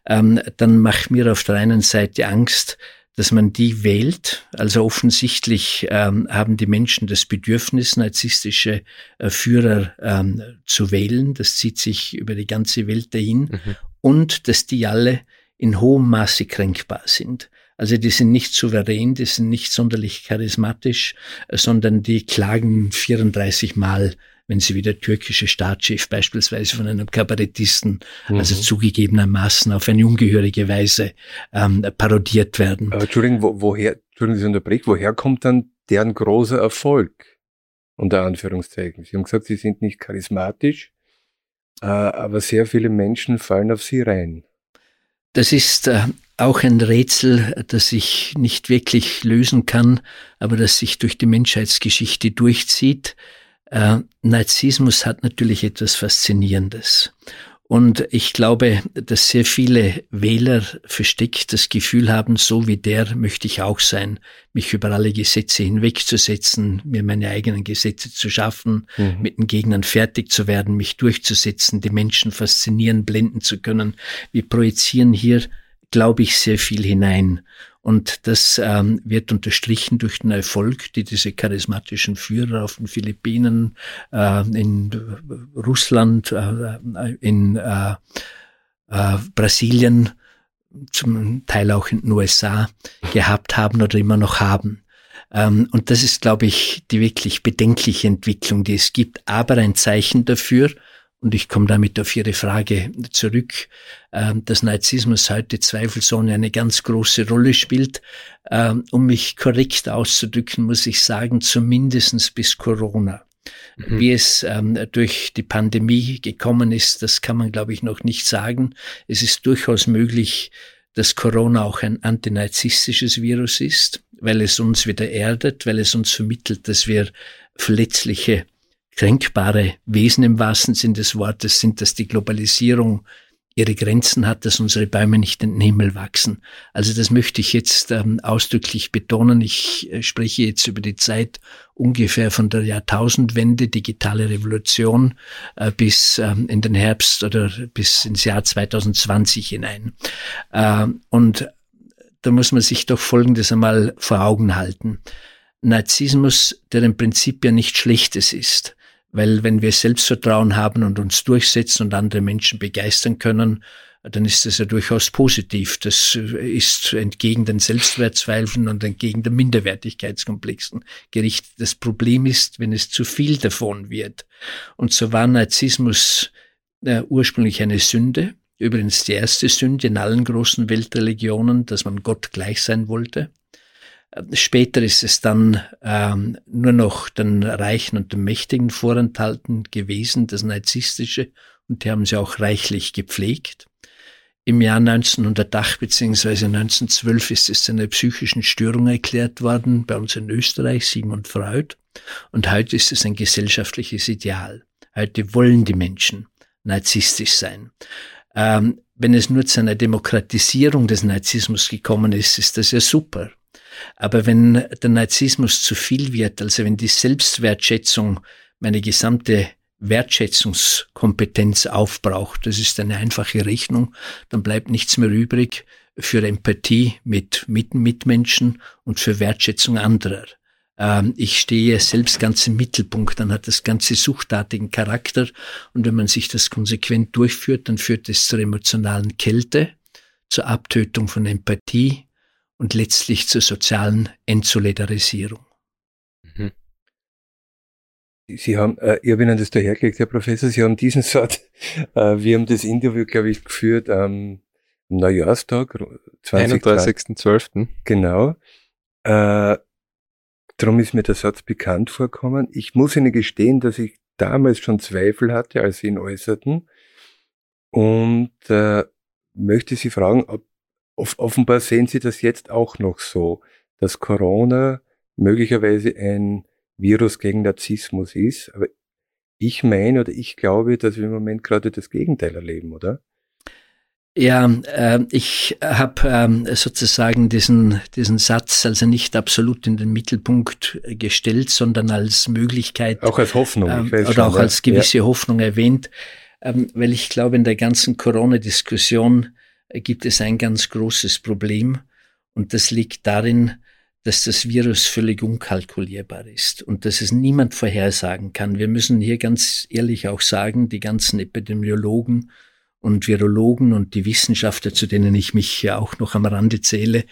ähm, dann macht mir auf der einen Seite Angst, dass man die wählt. Also offensichtlich ähm, haben die Menschen das Bedürfnis, narzisstische äh, Führer ähm, zu wählen. Das zieht sich über die ganze Welt dahin. Mhm. Und dass die alle in hohem Maße kränkbar sind. Also die sind nicht souverän, die sind nicht sonderlich charismatisch, äh, sondern die klagen 34 Mal wenn sie wie der türkische Staatschef beispielsweise von einem Kabarettisten, also mhm. also zugegebenermaßen auf eine ungehörige Weise ähm, parodiert werden. Aber Entschuldigung, wo, woher, Entschuldigung, Sie unterbrechen, woher kommt dann deren großer Erfolg? Unter Anführungszeichen. Sie haben gesagt, sie sind nicht charismatisch, äh, aber sehr viele Menschen fallen auf sie rein. Das ist äh, auch ein Rätsel, das ich nicht wirklich lösen kann, aber das sich durch die Menschheitsgeschichte durchzieht. Äh, Narzissmus hat natürlich etwas Faszinierendes. Und ich glaube, dass sehr viele Wähler versteckt das Gefühl haben, so wie der möchte ich auch sein, mich über alle Gesetze hinwegzusetzen, mir meine eigenen Gesetze zu schaffen, mhm. mit den Gegnern fertig zu werden, mich durchzusetzen, die Menschen faszinieren, blenden zu können. Wir projizieren hier, glaube ich, sehr viel hinein. Und das ähm, wird unterstrichen durch den Erfolg, die diese charismatischen Führer auf den Philippinen, äh, in Russland, äh, in äh, äh, Brasilien, zum Teil auch in den USA gehabt haben oder immer noch haben. Ähm, und das ist, glaube ich, die wirklich bedenkliche Entwicklung, die es gibt, aber ein Zeichen dafür, und ich komme damit auf Ihre Frage zurück, ähm, dass Narzissmus heute zweifelsohne eine ganz große Rolle spielt. Ähm, um mich korrekt auszudrücken, muss ich sagen, zumindestens bis Corona. Mhm. Wie es ähm, durch die Pandemie gekommen ist, das kann man, glaube ich, noch nicht sagen. Es ist durchaus möglich, dass Corona auch ein antinarzisstisches Virus ist, weil es uns wieder erdet, weil es uns vermittelt, dass wir verletzliche kränkbare Wesen im wahrsten Sinn des Wortes sind, dass die Globalisierung ihre Grenzen hat, dass unsere Bäume nicht in den Himmel wachsen. Also das möchte ich jetzt ähm, ausdrücklich betonen. Ich äh, spreche jetzt über die Zeit ungefähr von der Jahrtausendwende, digitale Revolution, äh, bis ähm, in den Herbst oder bis ins Jahr 2020 hinein. Äh, und da muss man sich doch Folgendes einmal vor Augen halten. Narzissmus, der im Prinzip ja nicht Schlechtes ist, weil wenn wir Selbstvertrauen haben und uns durchsetzen und andere Menschen begeistern können, dann ist das ja durchaus positiv. Das ist entgegen den Selbstwertzweifeln und entgegen den Minderwertigkeitskomplexen gerichtet. Das Problem ist, wenn es zu viel davon wird. Und so war Narzissmus äh, ursprünglich eine Sünde. Übrigens die erste Sünde in allen großen Weltreligionen, dass man Gott gleich sein wollte. Später ist es dann ähm, nur noch den Reichen und den Mächtigen vorenthalten gewesen, das Narzisstische, und die haben sie auch reichlich gepflegt. Im Jahr 1908 bzw. 1912 ist es einer psychischen Störung erklärt worden, bei uns in Österreich, Sigmund Freud. Und heute ist es ein gesellschaftliches Ideal. Heute wollen die Menschen narzisstisch sein. Ähm, wenn es nur zu einer Demokratisierung des Narzissmus gekommen ist, ist das ja super. Aber wenn der Narzissmus zu viel wird, also wenn die Selbstwertschätzung meine gesamte Wertschätzungskompetenz aufbraucht, das ist eine einfache Rechnung, dann bleibt nichts mehr übrig für Empathie mit, mit Mitmenschen und für Wertschätzung anderer. Ähm, ich stehe selbst ganz im Mittelpunkt, dann hat das Ganze suchtartigen Charakter und wenn man sich das konsequent durchführt, dann führt es zur emotionalen Kälte, zur Abtötung von Empathie, und letztlich zur sozialen Entsolidarisierung. Mhm. Sie haben, äh, ich habe Ihnen das dahergelegt, Herr Professor, Sie haben diesen Satz, äh, wir haben das Interview, glaube ich, geführt am Neujahrstag, 31.12. Genau. Äh, darum ist mir der Satz bekannt vorkommen. Ich muss Ihnen gestehen, dass ich damals schon Zweifel hatte, als Sie ihn äußerten. Und äh, möchte Sie fragen, ob offenbar sehen Sie das jetzt auch noch so, dass Corona möglicherweise ein Virus gegen Narzissmus ist. Aber ich meine oder ich glaube, dass wir im Moment gerade das Gegenteil erleben, oder? Ja, äh, ich habe ähm, sozusagen diesen, diesen Satz also nicht absolut in den Mittelpunkt gestellt, sondern als Möglichkeit. Auch als Hoffnung. Ähm, oder schon, auch als gewisse ja. Hoffnung erwähnt, ähm, weil ich glaube, in der ganzen Corona-Diskussion gibt es ein ganz großes Problem. Und das liegt darin, dass das Virus völlig unkalkulierbar ist und dass es niemand vorhersagen kann. Wir müssen hier ganz ehrlich auch sagen, die ganzen Epidemiologen und Virologen und die Wissenschaftler, zu denen ich mich ja auch noch am Rande zähle,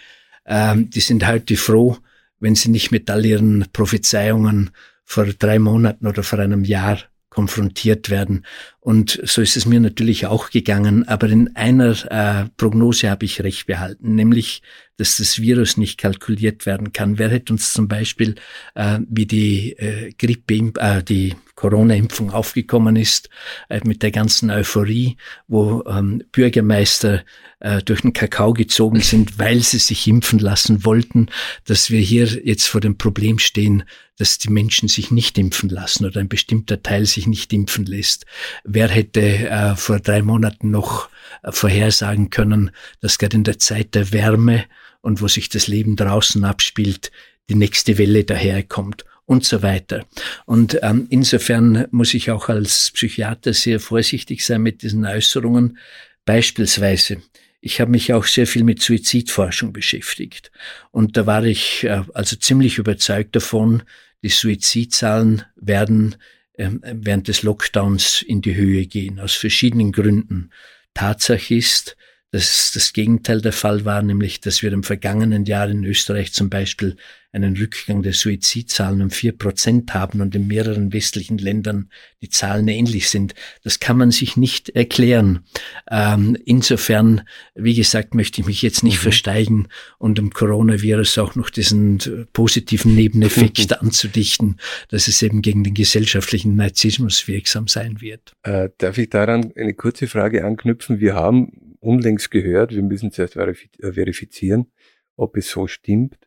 ähm, die sind heute froh, wenn sie nicht mit all ihren Prophezeiungen vor drei Monaten oder vor einem Jahr konfrontiert werden. Und so ist es mir natürlich auch gegangen. Aber in einer äh, Prognose habe ich recht behalten, nämlich, dass das Virus nicht kalkuliert werden kann. Wer hätte uns zum Beispiel, äh, wie die äh, Grippe, äh, die Corona-Impfung aufgekommen ist, äh, mit der ganzen Euphorie, wo ähm, Bürgermeister äh, durch den Kakao gezogen sind, weil sie sich impfen lassen wollten, dass wir hier jetzt vor dem Problem stehen, dass die Menschen sich nicht impfen lassen oder ein bestimmter Teil sich nicht impfen lässt. Wer hätte äh, vor drei Monaten noch äh, vorhersagen können, dass gerade in der Zeit der Wärme und wo sich das Leben draußen abspielt, die nächste Welle daherkommt und so weiter. Und ähm, insofern muss ich auch als Psychiater sehr vorsichtig sein mit diesen Äußerungen. Beispielsweise, ich habe mich auch sehr viel mit Suizidforschung beschäftigt. Und da war ich äh, also ziemlich überzeugt davon, die Suizidzahlen werden äh, während des Lockdowns in die Höhe gehen, aus verschiedenen Gründen. Tatsache ist, dass das Gegenteil der Fall war, nämlich dass wir im vergangenen Jahr in Österreich zum Beispiel einen Rückgang der Suizidzahlen um vier Prozent haben und in mehreren westlichen Ländern die Zahlen ähnlich sind. Das kann man sich nicht erklären. Ähm, insofern, wie gesagt, möchte ich mich jetzt nicht mhm. versteigen und dem Coronavirus auch noch diesen positiven Nebeneffekt anzudichten, dass es eben gegen den gesellschaftlichen Narzissmus wirksam sein wird. Äh, darf ich daran eine kurze Frage anknüpfen? Wir haben unlängst gehört, wir müssen zuerst äh, verifizieren, ob es so stimmt,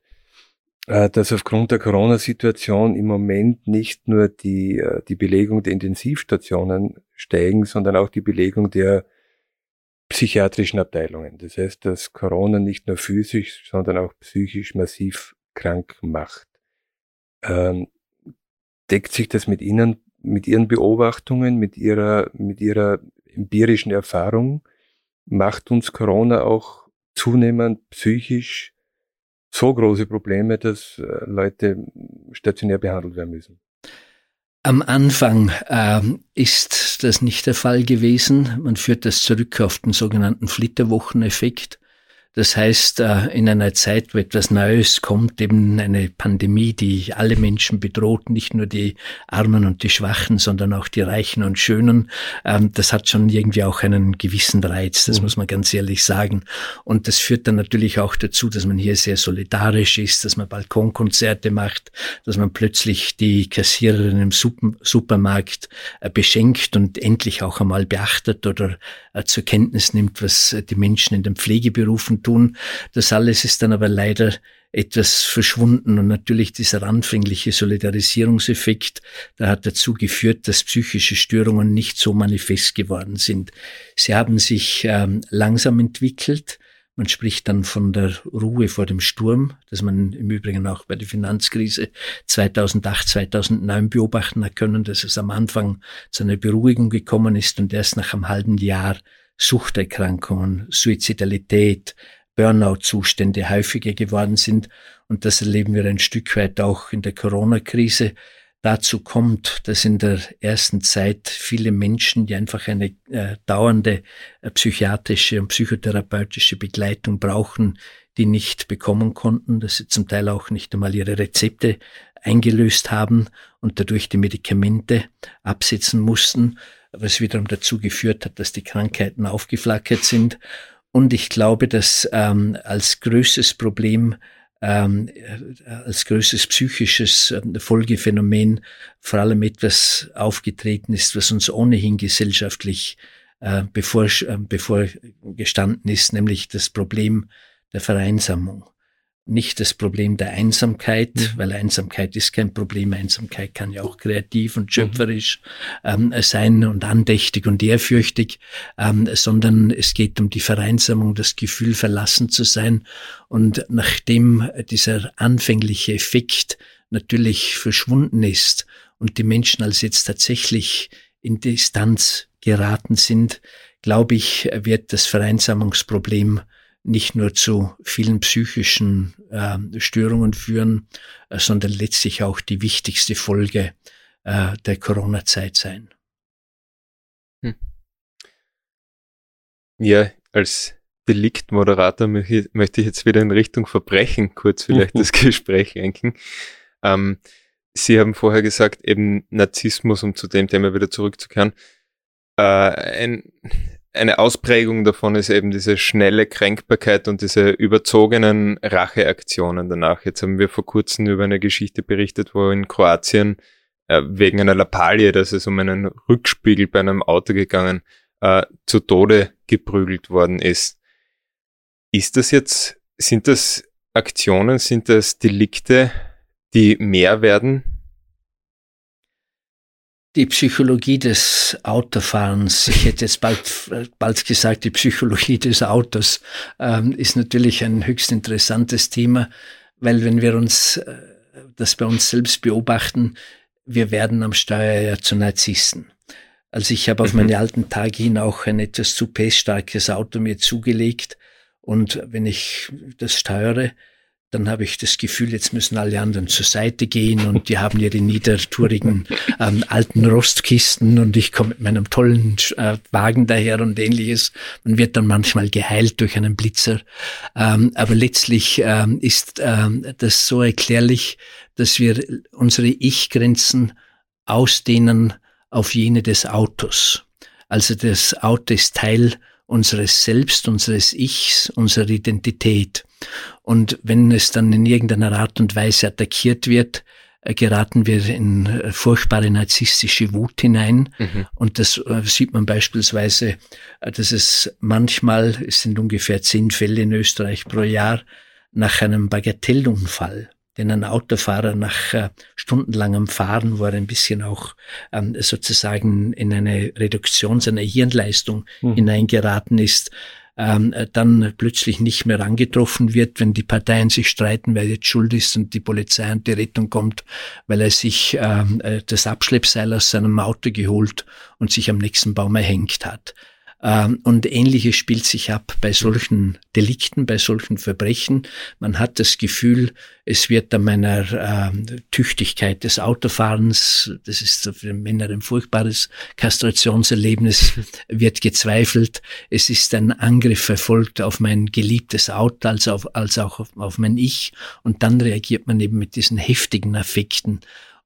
äh, dass aufgrund der Corona-Situation im Moment nicht nur die, äh, die Belegung der Intensivstationen steigen, sondern auch die Belegung der psychiatrischen Abteilungen. Das heißt, dass Corona nicht nur physisch, sondern auch psychisch massiv krank macht. Ähm, deckt sich das mit Ihnen, mit Ihren Beobachtungen, mit Ihrer, mit Ihrer empirischen Erfahrung? Macht uns Corona auch zunehmend psychisch so große Probleme, dass äh, Leute stationär behandelt werden müssen. Am Anfang äh, ist das nicht der Fall gewesen. Man führt das zurück auf den sogenannten Flitterwocheneffekt. Das heißt, äh, in einer Zeit, wo etwas Neues kommt, eben eine Pandemie, die alle Menschen bedroht, nicht nur die Armen und die Schwachen, sondern auch die Reichen und Schönen, ähm, das hat schon irgendwie auch einen gewissen Reiz, das mhm. muss man ganz ehrlich sagen. Und das führt dann natürlich auch dazu, dass man hier sehr solidarisch ist, dass man Balkonkonzerte macht, dass man plötzlich die Kassiererin im Supermarkt äh, beschenkt und endlich auch einmal beachtet oder äh, zur Kenntnis nimmt, was die Menschen in den Pflegeberufen tun. Das alles ist dann aber leider etwas verschwunden und natürlich dieser anfängliche Solidarisierungseffekt, der hat dazu geführt, dass psychische Störungen nicht so manifest geworden sind. Sie haben sich ähm, langsam entwickelt. Man spricht dann von der Ruhe vor dem Sturm, das man im Übrigen auch bei der Finanzkrise 2008, 2009 beobachten hat können, dass es am Anfang zu einer Beruhigung gekommen ist und erst nach einem halben Jahr Suchterkrankungen, Suizidalität, Burnout-Zustände häufiger geworden sind. Und das erleben wir ein Stück weit auch in der Corona-Krise. Dazu kommt, dass in der ersten Zeit viele Menschen, die einfach eine äh, dauernde äh, psychiatrische und psychotherapeutische Begleitung brauchen, die nicht bekommen konnten, dass sie zum Teil auch nicht einmal ihre Rezepte eingelöst haben und dadurch die Medikamente absetzen mussten was wiederum dazu geführt hat, dass die Krankheiten aufgeflackert sind. Und ich glaube, dass ähm, als größtes Problem, ähm, als größtes psychisches äh, Folgephänomen vor allem etwas aufgetreten ist, was uns ohnehin gesellschaftlich äh, bevor, äh, bevor gestanden ist, nämlich das Problem der Vereinsamung nicht das Problem der Einsamkeit, mhm. weil Einsamkeit ist kein Problem. Einsamkeit kann ja auch kreativ und schöpferisch ähm, sein und andächtig und ehrfürchtig, ähm, sondern es geht um die Vereinsamung, das Gefühl, verlassen zu sein. Und nachdem dieser anfängliche Effekt natürlich verschwunden ist und die Menschen als jetzt tatsächlich in Distanz geraten sind, glaube ich, wird das Vereinsamungsproblem nicht nur zu vielen psychischen äh, Störungen führen, äh, sondern letztlich auch die wichtigste Folge äh, der Corona-Zeit sein. Hm. Ja, als Deliktmoderator möchte ich jetzt wieder in Richtung Verbrechen kurz vielleicht das Gespräch lenken. Ähm, Sie haben vorher gesagt, eben Narzissmus, um zu dem Thema wieder zurückzukehren. Äh, ein, eine Ausprägung davon ist eben diese schnelle Kränkbarkeit und diese überzogenen Racheaktionen danach. Jetzt haben wir vor kurzem über eine Geschichte berichtet, wo in Kroatien äh, wegen einer Lappalie, dass es um einen Rückspiegel bei einem Auto gegangen, äh, zu Tode geprügelt worden ist. Ist das jetzt, sind das Aktionen, sind das Delikte, die mehr werden? Die Psychologie des Autofahrens, ich hätte jetzt bald, bald gesagt, die Psychologie des Autos, ähm, ist natürlich ein höchst interessantes Thema, weil wenn wir uns äh, das bei uns selbst beobachten, wir werden am Steuer ja zu Narzissten. Also ich habe auf mhm. meine alten Tage hin auch ein etwas zu PS-starkes Auto mir zugelegt und wenn ich das steuere, dann habe ich das Gefühl, jetzt müssen alle anderen zur Seite gehen und die haben ihre niedertourigen ähm, alten Rostkisten und ich komme mit meinem tollen äh, Wagen daher und ähnliches. Man wird dann manchmal geheilt durch einen Blitzer. Ähm, aber letztlich ähm, ist ähm, das so erklärlich, dass wir unsere Ich-Grenzen ausdehnen auf jene des Autos. Also das Auto ist Teil unseres Selbst, unseres Ichs, unserer Identität. Und wenn es dann in irgendeiner Art und Weise attackiert wird, äh, geraten wir in äh, furchtbare narzisstische Wut hinein. Mhm. Und das äh, sieht man beispielsweise, dass es manchmal, es sind ungefähr zehn Fälle in Österreich pro Jahr, nach einem Bagatellunfall den ein Autofahrer nach äh, stundenlangem Fahren, wo er ein bisschen auch ähm, sozusagen in eine Reduktion seiner Hirnleistung mhm. hineingeraten ist, ähm, dann plötzlich nicht mehr angetroffen wird, wenn die Parteien sich streiten, wer jetzt schuld ist und die Polizei und die Rettung kommt, weil er sich ähm, äh, das Abschleppseil aus seinem Auto geholt und sich am nächsten Baum erhängt hat. Ähm, und ähnliches spielt sich ab bei solchen Delikten, bei solchen Verbrechen. Man hat das Gefühl, es wird an meiner äh, Tüchtigkeit des Autofahrens, das ist für Männer ein furchtbares Kastrationserlebnis, wird gezweifelt. Es ist ein Angriff erfolgt auf mein geliebtes Auto, als, auf, als auch auf, auf mein Ich. Und dann reagiert man eben mit diesen heftigen Affekten.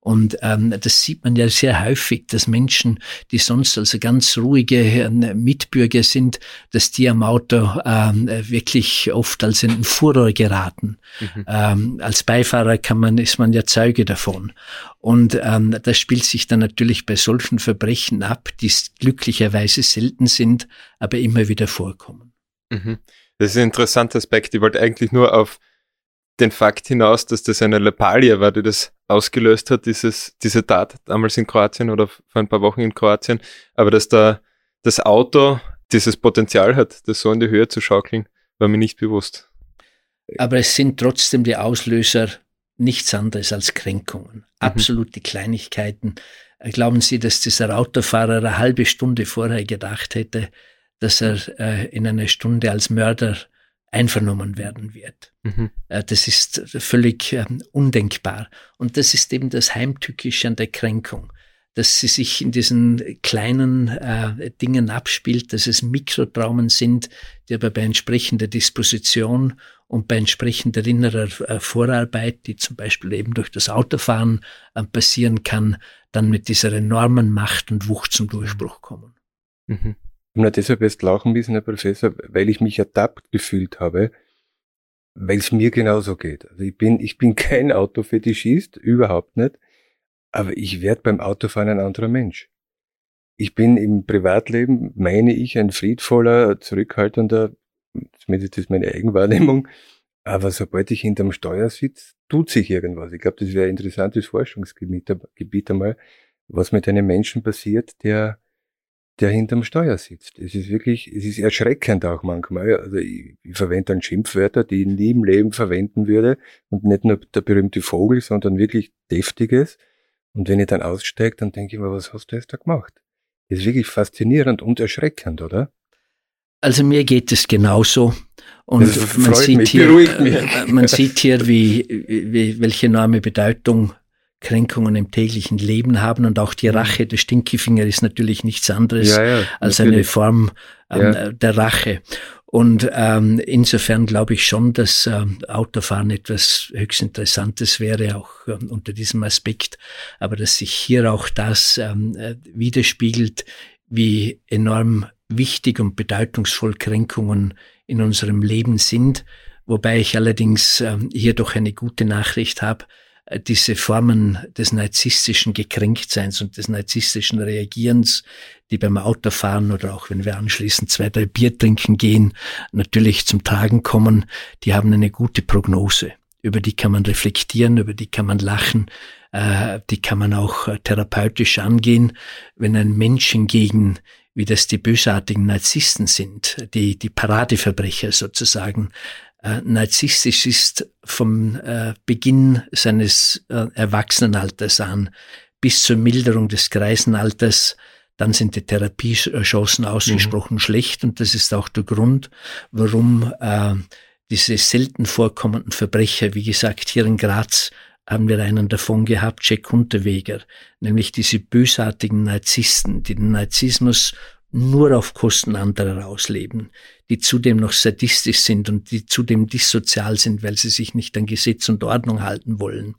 Und ähm, das sieht man ja sehr häufig, dass Menschen, die sonst also ganz ruhige äh, Mitbürger sind, dass die am Auto ähm, wirklich oft als in den Furor geraten. Mhm. Ähm, als Beifahrer kann man, ist man ja Zeuge davon. Und ähm, das spielt sich dann natürlich bei solchen Verbrechen ab, die glücklicherweise selten sind, aber immer wieder vorkommen. Mhm. Das ist ein interessanter Aspekt. Ich wollte eigentlich nur auf den Fakt hinaus, dass das eine Lappalie war, die das ausgelöst hat, dieses, diese Tat damals in Kroatien oder vor ein paar Wochen in Kroatien, aber dass da das Auto dieses Potenzial hat, das so in die Höhe zu schaukeln, war mir nicht bewusst. Aber es sind trotzdem die Auslöser nichts anderes als Kränkungen. Mhm. Absolute Kleinigkeiten. Glauben Sie, dass dieser Autofahrer eine halbe Stunde vorher gedacht hätte, dass er äh, in einer Stunde als Mörder einvernommen werden wird. Mhm. Äh, das ist völlig ähm, undenkbar. Und das ist eben das Heimtückische an der Kränkung, dass sie sich in diesen kleinen äh, Dingen abspielt, dass es Mikrotraumen sind, die aber bei entsprechender Disposition und bei entsprechender innerer äh, Vorarbeit, die zum Beispiel eben durch das Autofahren äh, passieren kann, dann mit dieser enormen Macht und Wucht zum Durchbruch kommen. Mhm. Und nur deshalb erst lachen müssen, Herr Professor, weil ich mich ertappt gefühlt habe, weil es mir genauso geht. Also ich bin, ich bin kein Autofetischist, überhaupt nicht, aber ich werde beim Autofahren ein anderer Mensch. Ich bin im Privatleben, meine ich, ein friedvoller, zurückhaltender, zumindest ist meine Eigenwahrnehmung, aber sobald ich hinterm Steuer sitze, tut sich irgendwas. Ich glaube, das wäre ein interessantes Forschungsgebiet Gebiet einmal, was mit einem Menschen passiert, der der hinterm Steuer sitzt. Es ist wirklich, es ist erschreckend auch manchmal. Also ich, ich verwende dann Schimpfwörter, die ich nie im Leben verwenden würde und nicht nur der berühmte Vogel, sondern wirklich deftiges. Und wenn ich dann aussteige, dann denke ich mir, was hast du jetzt da gemacht? Das ist wirklich faszinierend und erschreckend, oder? Also mir geht es genauso. Und man sieht, hier, äh, man sieht hier, wie, wie, welche enorme Bedeutung Kränkungen im täglichen Leben haben und auch die mhm. Rache der Stinkefinger ist natürlich nichts anderes ja, ja, als natürlich. eine Form ähm, ja. der Rache. Und ähm, insofern glaube ich schon, dass ähm, Autofahren etwas höchst Interessantes wäre, auch ähm, unter diesem Aspekt. Aber dass sich hier auch das ähm, äh, widerspiegelt, wie enorm wichtig und bedeutungsvoll Kränkungen in unserem Leben sind. Wobei ich allerdings ähm, hier doch eine gute Nachricht habe. Äh, diese Formen des narzisstischen Gekränktseins und des narzisstischen Reagierens, die beim Autofahren oder auch wenn wir anschließend zwei, drei Bier trinken gehen, natürlich zum Tragen kommen, die haben eine gute Prognose. Über die kann man reflektieren, über die kann man lachen, äh, die kann man auch äh, therapeutisch angehen. Wenn ein Mensch hingegen, wie das die bösartigen Narzissten sind, die, die Paradeverbrecher sozusagen, äh, narzisstisch ist vom äh, Beginn seines äh, Erwachsenenalters an bis zur Milderung des Greisenalters dann sind die Therapiechancen ausgesprochen mhm. schlecht und das ist auch der Grund, warum äh, diese selten vorkommenden Verbrecher, wie gesagt, hier in Graz haben wir einen davon gehabt, Jack Unterweger, nämlich diese bösartigen Narzissten, die den Narzissmus nur auf Kosten anderer ausleben, die zudem noch sadistisch sind und die zudem dissozial sind, weil sie sich nicht an Gesetz und Ordnung halten wollen,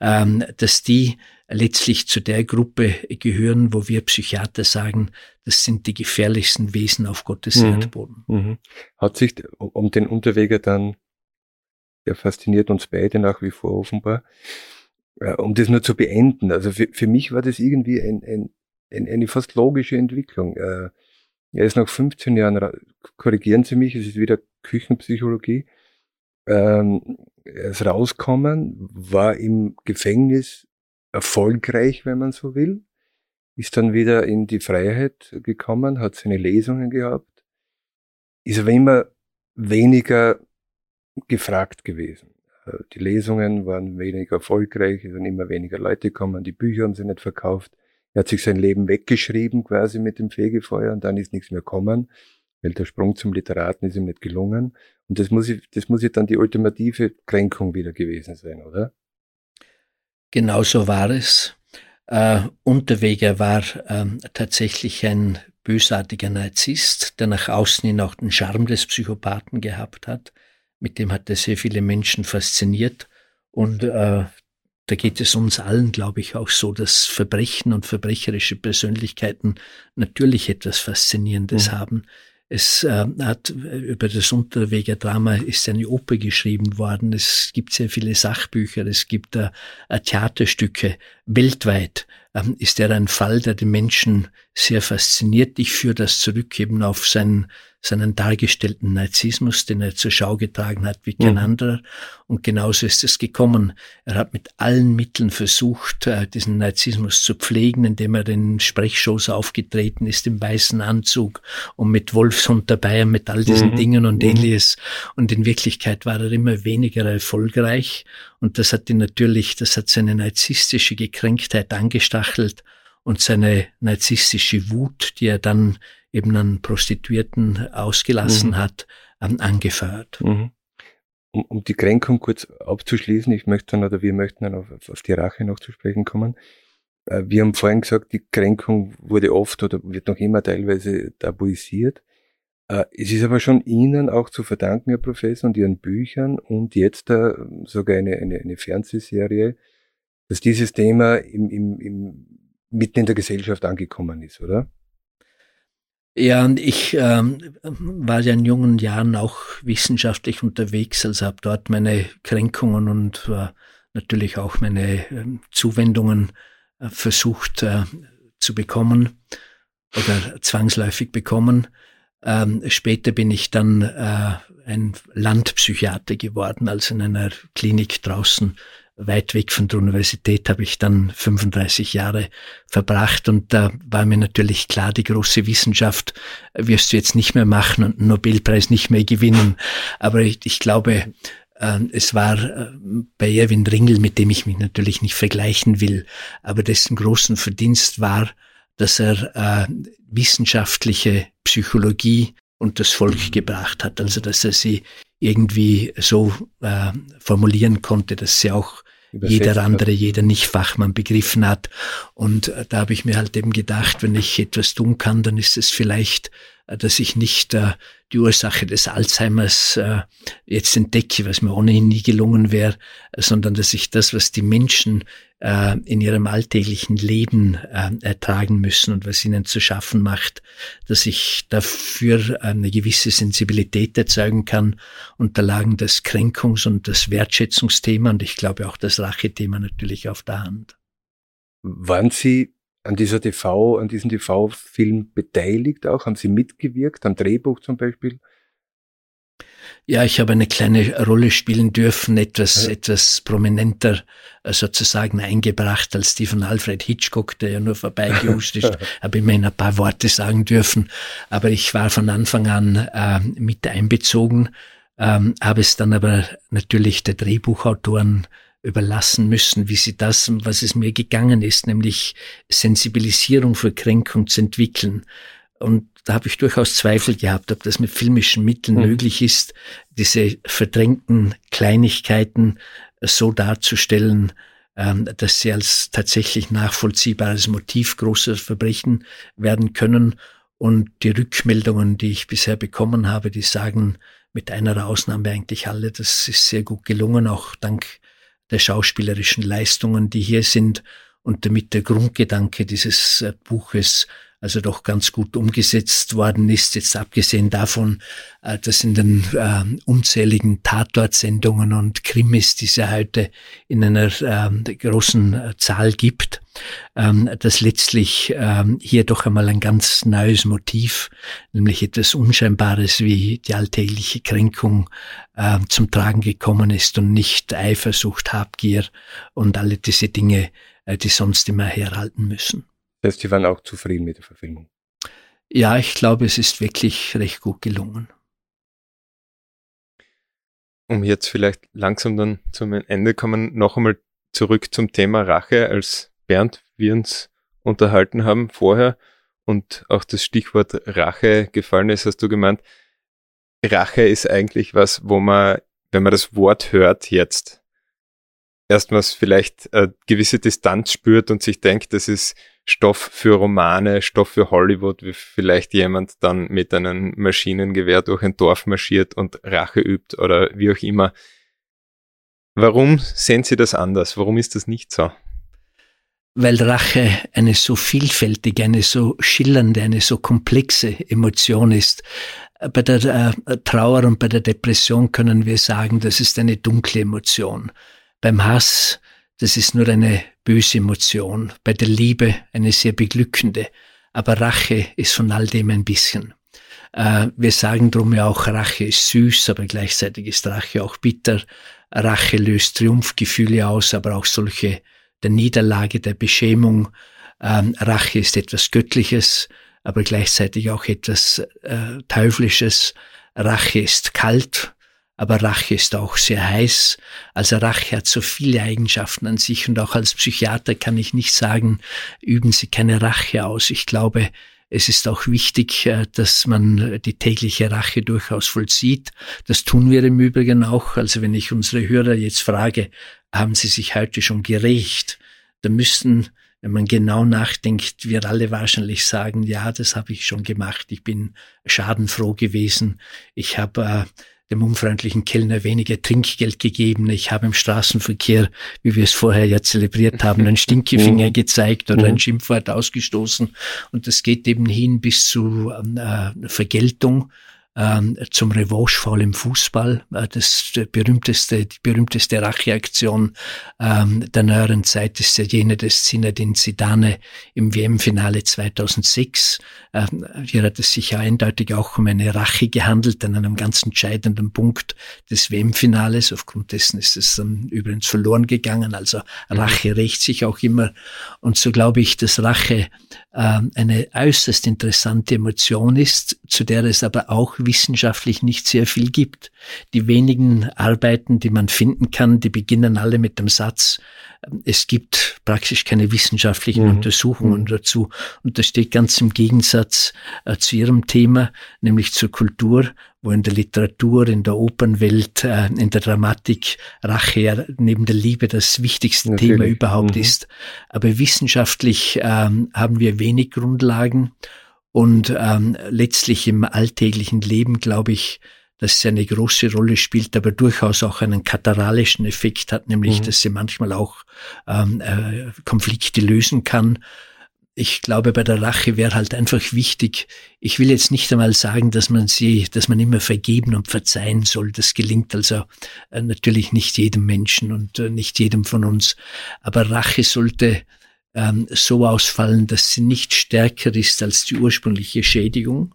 ähm, dass die letztlich zu der Gruppe gehören, wo wir Psychiater sagen, das sind die gefährlichsten Wesen auf Gottes mhm. Erdboden. Mhm. Hat sich um den Unterweger dann, der fasziniert uns beide nach wie vor offenbar, um das nur zu beenden. Also für, für mich war das irgendwie ein, ein, ein, eine fast logische Entwicklung. Äh, er ist nach 15 Jahren, korrigieren Sie mich, es ist wieder Küchenpsychologie, ähm, er ist rausgekommen, war im Gefängnis erfolgreich, wenn man so will, ist dann wieder in die Freiheit gekommen, hat seine Lesungen gehabt, ist aber immer weniger gefragt gewesen. Äh, die Lesungen waren weniger erfolgreich, es sind immer weniger Leute gekommen, die Bücher haben sie nicht verkauft. Er hat sich sein Leben weggeschrieben quasi mit dem Fegefeuer und dann ist nichts mehr gekommen, weil der Sprung zum Literaten ist ihm nicht gelungen. Und das muss, ich, das muss ja dann die ultimative Kränkung wieder gewesen sein, oder? Genauso war es. Äh, Unterweger war äh, tatsächlich ein bösartiger Narzisst, der nach außen hin auch den Charme des Psychopathen gehabt hat. Mit dem hat er sehr viele Menschen fasziniert. Und äh, da geht es uns allen, glaube ich, auch so, dass Verbrechen und verbrecherische Persönlichkeiten natürlich etwas Faszinierendes mhm. haben. Es äh, hat über das Unterweger Drama ist eine Oper geschrieben worden. Es gibt sehr viele Sachbücher. Es gibt äh, Theaterstücke weltweit. Ähm, ist er ein Fall, der die Menschen sehr fasziniert. Ich führe das zurück eben auf seinen seinen dargestellten Narzissmus, den er zur Schau getragen hat wie kein mhm. anderer. Und genauso ist es gekommen. Er hat mit allen Mitteln versucht, äh, diesen Narzissmus zu pflegen, indem er in Sprechshows aufgetreten ist, im weißen Anzug und mit Wolfshund dabei und mit all diesen mhm. Dingen und mhm. ähnliches. Und in Wirklichkeit war er immer weniger erfolgreich. Und das hat ihn natürlich, das hat seine narzisstische Gekränktheit angestachelt und seine narzisstische Wut, die er dann eben an Prostituierten ausgelassen mhm. hat, an, angefeuert. Mhm. Um, um die Kränkung kurz abzuschließen, ich möchte dann oder wir möchten dann auf, auf die Rache noch zu sprechen kommen. Äh, wir haben vorhin gesagt, die Kränkung wurde oft oder wird noch immer teilweise tabuisiert. Äh, es ist aber schon Ihnen auch zu verdanken, Herr Professor, und Ihren Büchern und jetzt sogar eine, eine, eine Fernsehserie, dass dieses Thema im, im, im, mitten in der Gesellschaft angekommen ist, oder? Ja, und ich ähm, war ja in jungen Jahren auch wissenschaftlich unterwegs, also habe dort meine Kränkungen und äh, natürlich auch meine äh, Zuwendungen äh, versucht äh, zu bekommen oder zwangsläufig bekommen. Ähm, später bin ich dann äh, ein Landpsychiater geworden, also in einer Klinik draußen weit weg von der Universität habe ich dann 35 Jahre verbracht und da war mir natürlich klar, die große Wissenschaft wirst du jetzt nicht mehr machen und einen Nobelpreis nicht mehr gewinnen. Aber ich, ich glaube, äh, es war äh, bei Erwin Ringel, mit dem ich mich natürlich nicht vergleichen will, aber dessen großen Verdienst war, dass er äh, wissenschaftliche Psychologie und das Volk gebracht hat. Also dass er sie irgendwie so äh, formulieren konnte, dass sie auch jeder andere, jeder Nicht-Fachmann begriffen hat. Und äh, da habe ich mir halt eben gedacht, wenn ich etwas tun kann, dann ist es vielleicht, dass ich nicht äh, die Ursache des Alzheimers äh, jetzt entdecke, was mir ohnehin nie gelungen wäre, sondern dass ich das, was die Menschen äh, in ihrem alltäglichen Leben äh, ertragen müssen und was ihnen zu schaffen macht, dass ich dafür eine gewisse Sensibilität erzeugen kann, unterlagen das Kränkungs- und das Wertschätzungsthema und ich glaube auch das Rachethema natürlich auf der Hand. Waren Sie an dieser TV, an diesem TV-Film beteiligt auch? Haben Sie mitgewirkt, am Drehbuch zum Beispiel? Ja, ich habe eine kleine Rolle spielen dürfen, etwas, ja. etwas prominenter äh, sozusagen eingebracht als die von Alfred Hitchcock, der ja nur vorbeigehuscht ist, habe immerhin ein paar Worte sagen dürfen. Aber ich war von Anfang an äh, mit einbezogen, ähm, habe es dann aber natürlich der Drehbuchautoren überlassen müssen, wie sie das, was es mir gegangen ist, nämlich Sensibilisierung für Kränkung zu entwickeln. Und da habe ich durchaus Zweifel gehabt, ob das mit filmischen Mitteln mhm. möglich ist, diese verdrängten Kleinigkeiten so darzustellen, ähm, dass sie als tatsächlich nachvollziehbares Motiv großer Verbrechen werden können. Und die Rückmeldungen, die ich bisher bekommen habe, die sagen mit einer Ausnahme eigentlich alle, das ist sehr gut gelungen, auch dank der schauspielerischen Leistungen, die hier sind und damit der Grundgedanke dieses äh, Buches also doch ganz gut umgesetzt worden ist. Jetzt abgesehen davon, äh, dass in den äh, unzähligen Tatortsendungen und Krimis, die es ja heute in einer äh, großen äh, Zahl gibt, ähm, dass letztlich ähm, hier doch einmal ein ganz neues Motiv, nämlich etwas Unscheinbares wie die alltägliche Kränkung äh, zum Tragen gekommen ist und nicht Eifersucht, Habgier und alle diese Dinge, äh, die sonst immer herhalten müssen. Das heißt, Sie waren auch zufrieden mit der Verfilmung? Ja, ich glaube, es ist wirklich recht gut gelungen. Um jetzt vielleicht langsam dann zum Ende kommen, noch einmal zurück zum Thema Rache, als Bernd wir uns unterhalten haben vorher und auch das Stichwort Rache gefallen ist, hast du gemeint, Rache ist eigentlich was, wo man, wenn man das Wort hört jetzt, erstmals vielleicht eine gewisse Distanz spürt und sich denkt, das ist Stoff für Romane, Stoff für Hollywood, wie vielleicht jemand dann mit einem Maschinengewehr durch ein Dorf marschiert und Rache übt oder wie auch immer. Warum sehen Sie das anders? Warum ist das nicht so? Weil Rache eine so vielfältige, eine so schillernde, eine so komplexe Emotion ist. Bei der äh, Trauer und bei der Depression können wir sagen, das ist eine dunkle Emotion. Beim Hass, das ist nur eine böse Emotion, bei der Liebe eine sehr beglückende, aber Rache ist von all dem ein bisschen. Äh, wir sagen drum ja auch, Rache ist süß, aber gleichzeitig ist Rache auch bitter. Rache löst Triumphgefühle aus, aber auch solche der Niederlage, der Beschämung. Ähm, Rache ist etwas Göttliches, aber gleichzeitig auch etwas äh, Teuflisches. Rache ist kalt, aber Rache ist auch sehr heiß. Also Rache hat so viele Eigenschaften an sich und auch als Psychiater kann ich nicht sagen, üben Sie keine Rache aus. Ich glaube, es ist auch wichtig, äh, dass man die tägliche Rache durchaus vollzieht. Das tun wir im Übrigen auch. Also wenn ich unsere Hörer jetzt frage, haben sie sich heute schon gerecht, dann müssten wenn man genau nachdenkt, wir alle wahrscheinlich sagen, ja, das habe ich schon gemacht. Ich bin schadenfroh gewesen. Ich habe äh, dem unfreundlichen Kellner weniger Trinkgeld gegeben. Ich habe im Straßenverkehr, wie wir es vorher ja zelebriert haben, einen Stinkefinger mhm. gezeigt oder ein mhm. Schimpfwort ausgestoßen. Und das geht eben hin bis zu äh, Vergeltung ähm, zum Revanche-Foul im Fußball. Äh, das berühmteste, die berühmteste Racheaktion ähm, der neueren Zeit ist ja jene des Zinedine Zidane im WM-Finale 2006. Ähm, hier hat es sich ja eindeutig auch um eine Rache gehandelt an einem ganz entscheidenden Punkt des WM-Finales. Aufgrund dessen ist es dann übrigens verloren gegangen. Also mhm. Rache rächt sich auch immer. Und so glaube ich, dass Rache äh, eine äußerst interessante Emotion ist, zu der es aber auch wissenschaftlich nicht sehr viel gibt. Die wenigen Arbeiten, die man finden kann, die beginnen alle mit dem Satz, es gibt praktisch keine wissenschaftlichen mhm. Untersuchungen mhm. dazu. Und das steht ganz im Gegensatz äh, zu Ihrem Thema, nämlich zur Kultur, wo in der Literatur, in der Opernwelt, äh, in der Dramatik Rache ja neben der Liebe das wichtigste Natürlich. Thema überhaupt mhm. ist. Aber wissenschaftlich ähm, haben wir wenig Grundlagen und ähm, letztlich im alltäglichen Leben, glaube ich, dass sie eine große Rolle spielt, aber durchaus auch einen kataralischen Effekt hat, nämlich mhm. dass sie manchmal auch ähm, äh, Konflikte lösen kann. Ich glaube, bei der Rache wäre halt einfach wichtig. Ich will jetzt nicht einmal sagen, dass man sie, dass man immer vergeben und verzeihen soll. Das gelingt also äh, natürlich nicht jedem Menschen und äh, nicht jedem von uns. Aber Rache sollte ähm, so ausfallen, dass sie nicht stärker ist als die ursprüngliche Schädigung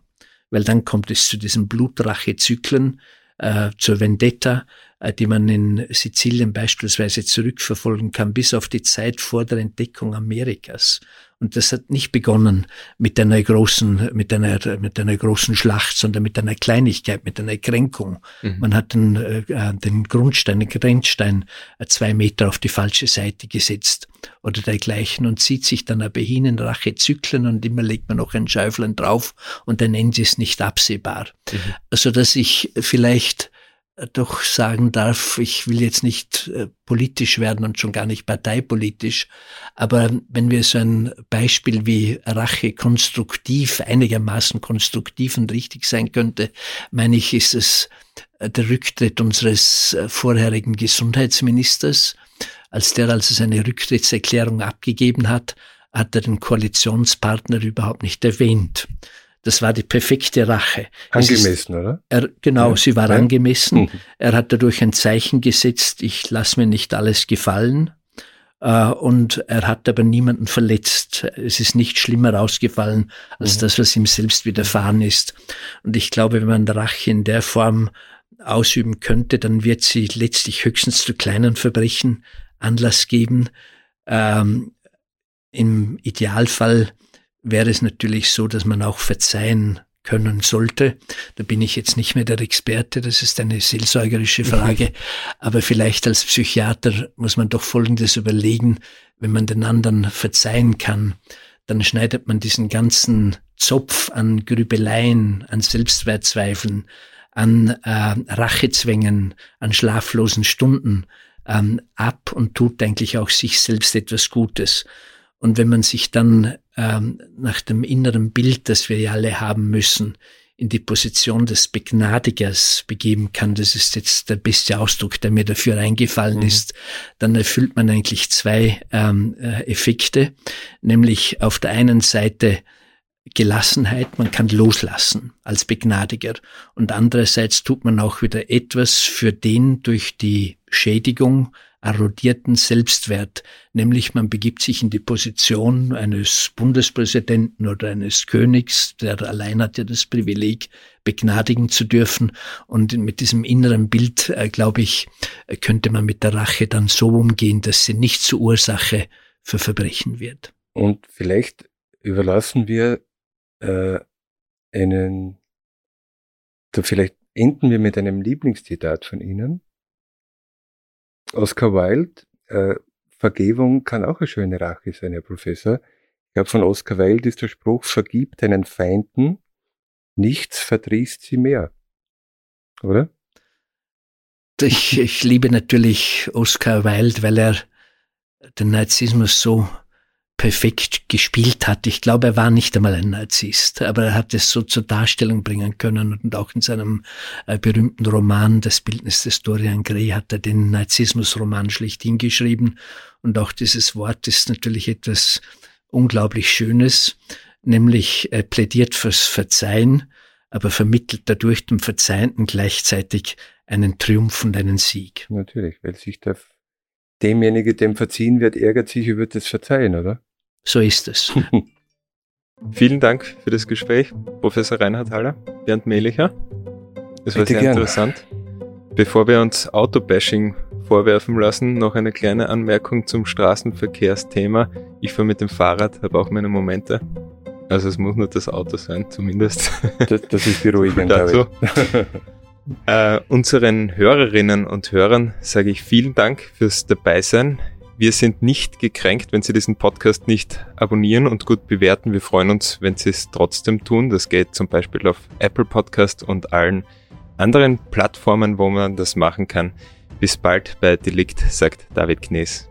weil dann kommt es zu diesen Blutrachezyklen, äh, zur Vendetta, die man in Sizilien beispielsweise zurückverfolgen kann, bis auf die Zeit vor der Entdeckung Amerikas. Und das hat nicht begonnen mit einer großen, mit einer, mit einer großen Schlacht, sondern mit einer Kleinigkeit, mit einer Kränkung. Mhm. Man hat den, äh, den Grundstein, den Grenzstein äh, zwei Meter auf die falsche Seite gesetzt oder dergleichen und zieht sich dann aber hin in Rachezyklen und immer legt man noch ein Schäuflein drauf und ein Ende ist nicht absehbar. Mhm. Also, dass ich vielleicht doch sagen darf, ich will jetzt nicht äh, politisch werden und schon gar nicht parteipolitisch, aber wenn wir so ein Beispiel wie Rache konstruktiv, einigermaßen konstruktiv und richtig sein könnte, meine ich, ist es äh, der Rücktritt unseres äh, vorherigen Gesundheitsministers. Als der also seine Rücktrittserklärung abgegeben hat, hat er den Koalitionspartner überhaupt nicht erwähnt. Das war die perfekte Rache. Angemessen, ist, oder? Er, genau, ja. sie war ja. angemessen. Mhm. Er hat dadurch ein Zeichen gesetzt, ich lasse mir nicht alles gefallen. Uh, und er hat aber niemanden verletzt. Es ist nicht schlimmer ausgefallen als mhm. das, was ihm selbst widerfahren ist. Und ich glaube, wenn man Rache in der Form ausüben könnte, dann wird sie letztlich höchstens zu kleinen Verbrechen Anlass geben. Ähm, Im Idealfall wäre es natürlich so, dass man auch verzeihen können sollte. Da bin ich jetzt nicht mehr der Experte, das ist eine seelsorgerische mhm. Frage. Aber vielleicht als Psychiater muss man doch Folgendes überlegen, wenn man den anderen verzeihen kann, dann schneidet man diesen ganzen Zopf an Grübeleien, an Selbstwertzweifeln, an äh, Rachezwängen, an schlaflosen Stunden ähm, ab und tut eigentlich auch sich selbst etwas Gutes. Und wenn man sich dann ähm, nach dem inneren Bild, das wir ja alle haben müssen, in die Position des Begnadigers begeben kann, das ist jetzt der beste Ausdruck, der mir dafür eingefallen mhm. ist, dann erfüllt man eigentlich zwei ähm, äh, Effekte, nämlich auf der einen Seite Gelassenheit, man kann loslassen als Begnadiger und andererseits tut man auch wieder etwas für den durch die Schädigung erodierten Selbstwert, nämlich man begibt sich in die Position eines Bundespräsidenten oder eines Königs, der allein hat ja das Privileg, begnadigen zu dürfen. Und mit diesem inneren Bild, äh, glaube ich, könnte man mit der Rache dann so umgehen, dass sie nicht zur Ursache für Verbrechen wird. Und vielleicht überlassen wir äh, einen, vielleicht enden wir mit einem Lieblingszitat von Ihnen. Oscar Wilde, äh, Vergebung kann auch eine schöne Rache sein, Herr Professor. Ich glaube, von Oscar Wilde ist der Spruch, vergib deinen Feinden, nichts verdrießt sie mehr. Oder? Ich, ich liebe natürlich Oscar Wilde, weil er den Narzissmus so perfekt gespielt hat. Ich glaube, er war nicht einmal ein Narzisst, aber er hat es so zur Darstellung bringen können und auch in seinem äh, berühmten Roman Das Bildnis des Dorian Gray hat er den Narzissmusroman schlichthin geschrieben und auch dieses Wort ist natürlich etwas unglaublich Schönes, nämlich er plädiert fürs Verzeihen, aber vermittelt dadurch dem Verzeihenden gleichzeitig einen Triumph und einen Sieg. Natürlich, weil sich der demjenige, dem verziehen wird, ärgert sich über das Verzeihen, oder? So ist es. Vielen Dank für das Gespräch, Professor Reinhard Haller, Bernd Mehlicher. Es war sehr gern. interessant. Bevor wir uns Autobashing vorwerfen lassen, noch eine kleine Anmerkung zum Straßenverkehrsthema. Ich fahre mit dem Fahrrad, habe auch meine Momente. Also es muss nur das Auto sein, zumindest. Das, das ist beruhigend. Dazu. äh, unseren Hörerinnen und Hörern sage ich vielen Dank fürs Dabeisein. Wir sind nicht gekränkt, wenn Sie diesen Podcast nicht abonnieren und gut bewerten. Wir freuen uns, wenn Sie es trotzdem tun. Das geht zum Beispiel auf Apple Podcast und allen anderen Plattformen, wo man das machen kann. Bis bald bei Delikt, sagt David Knees.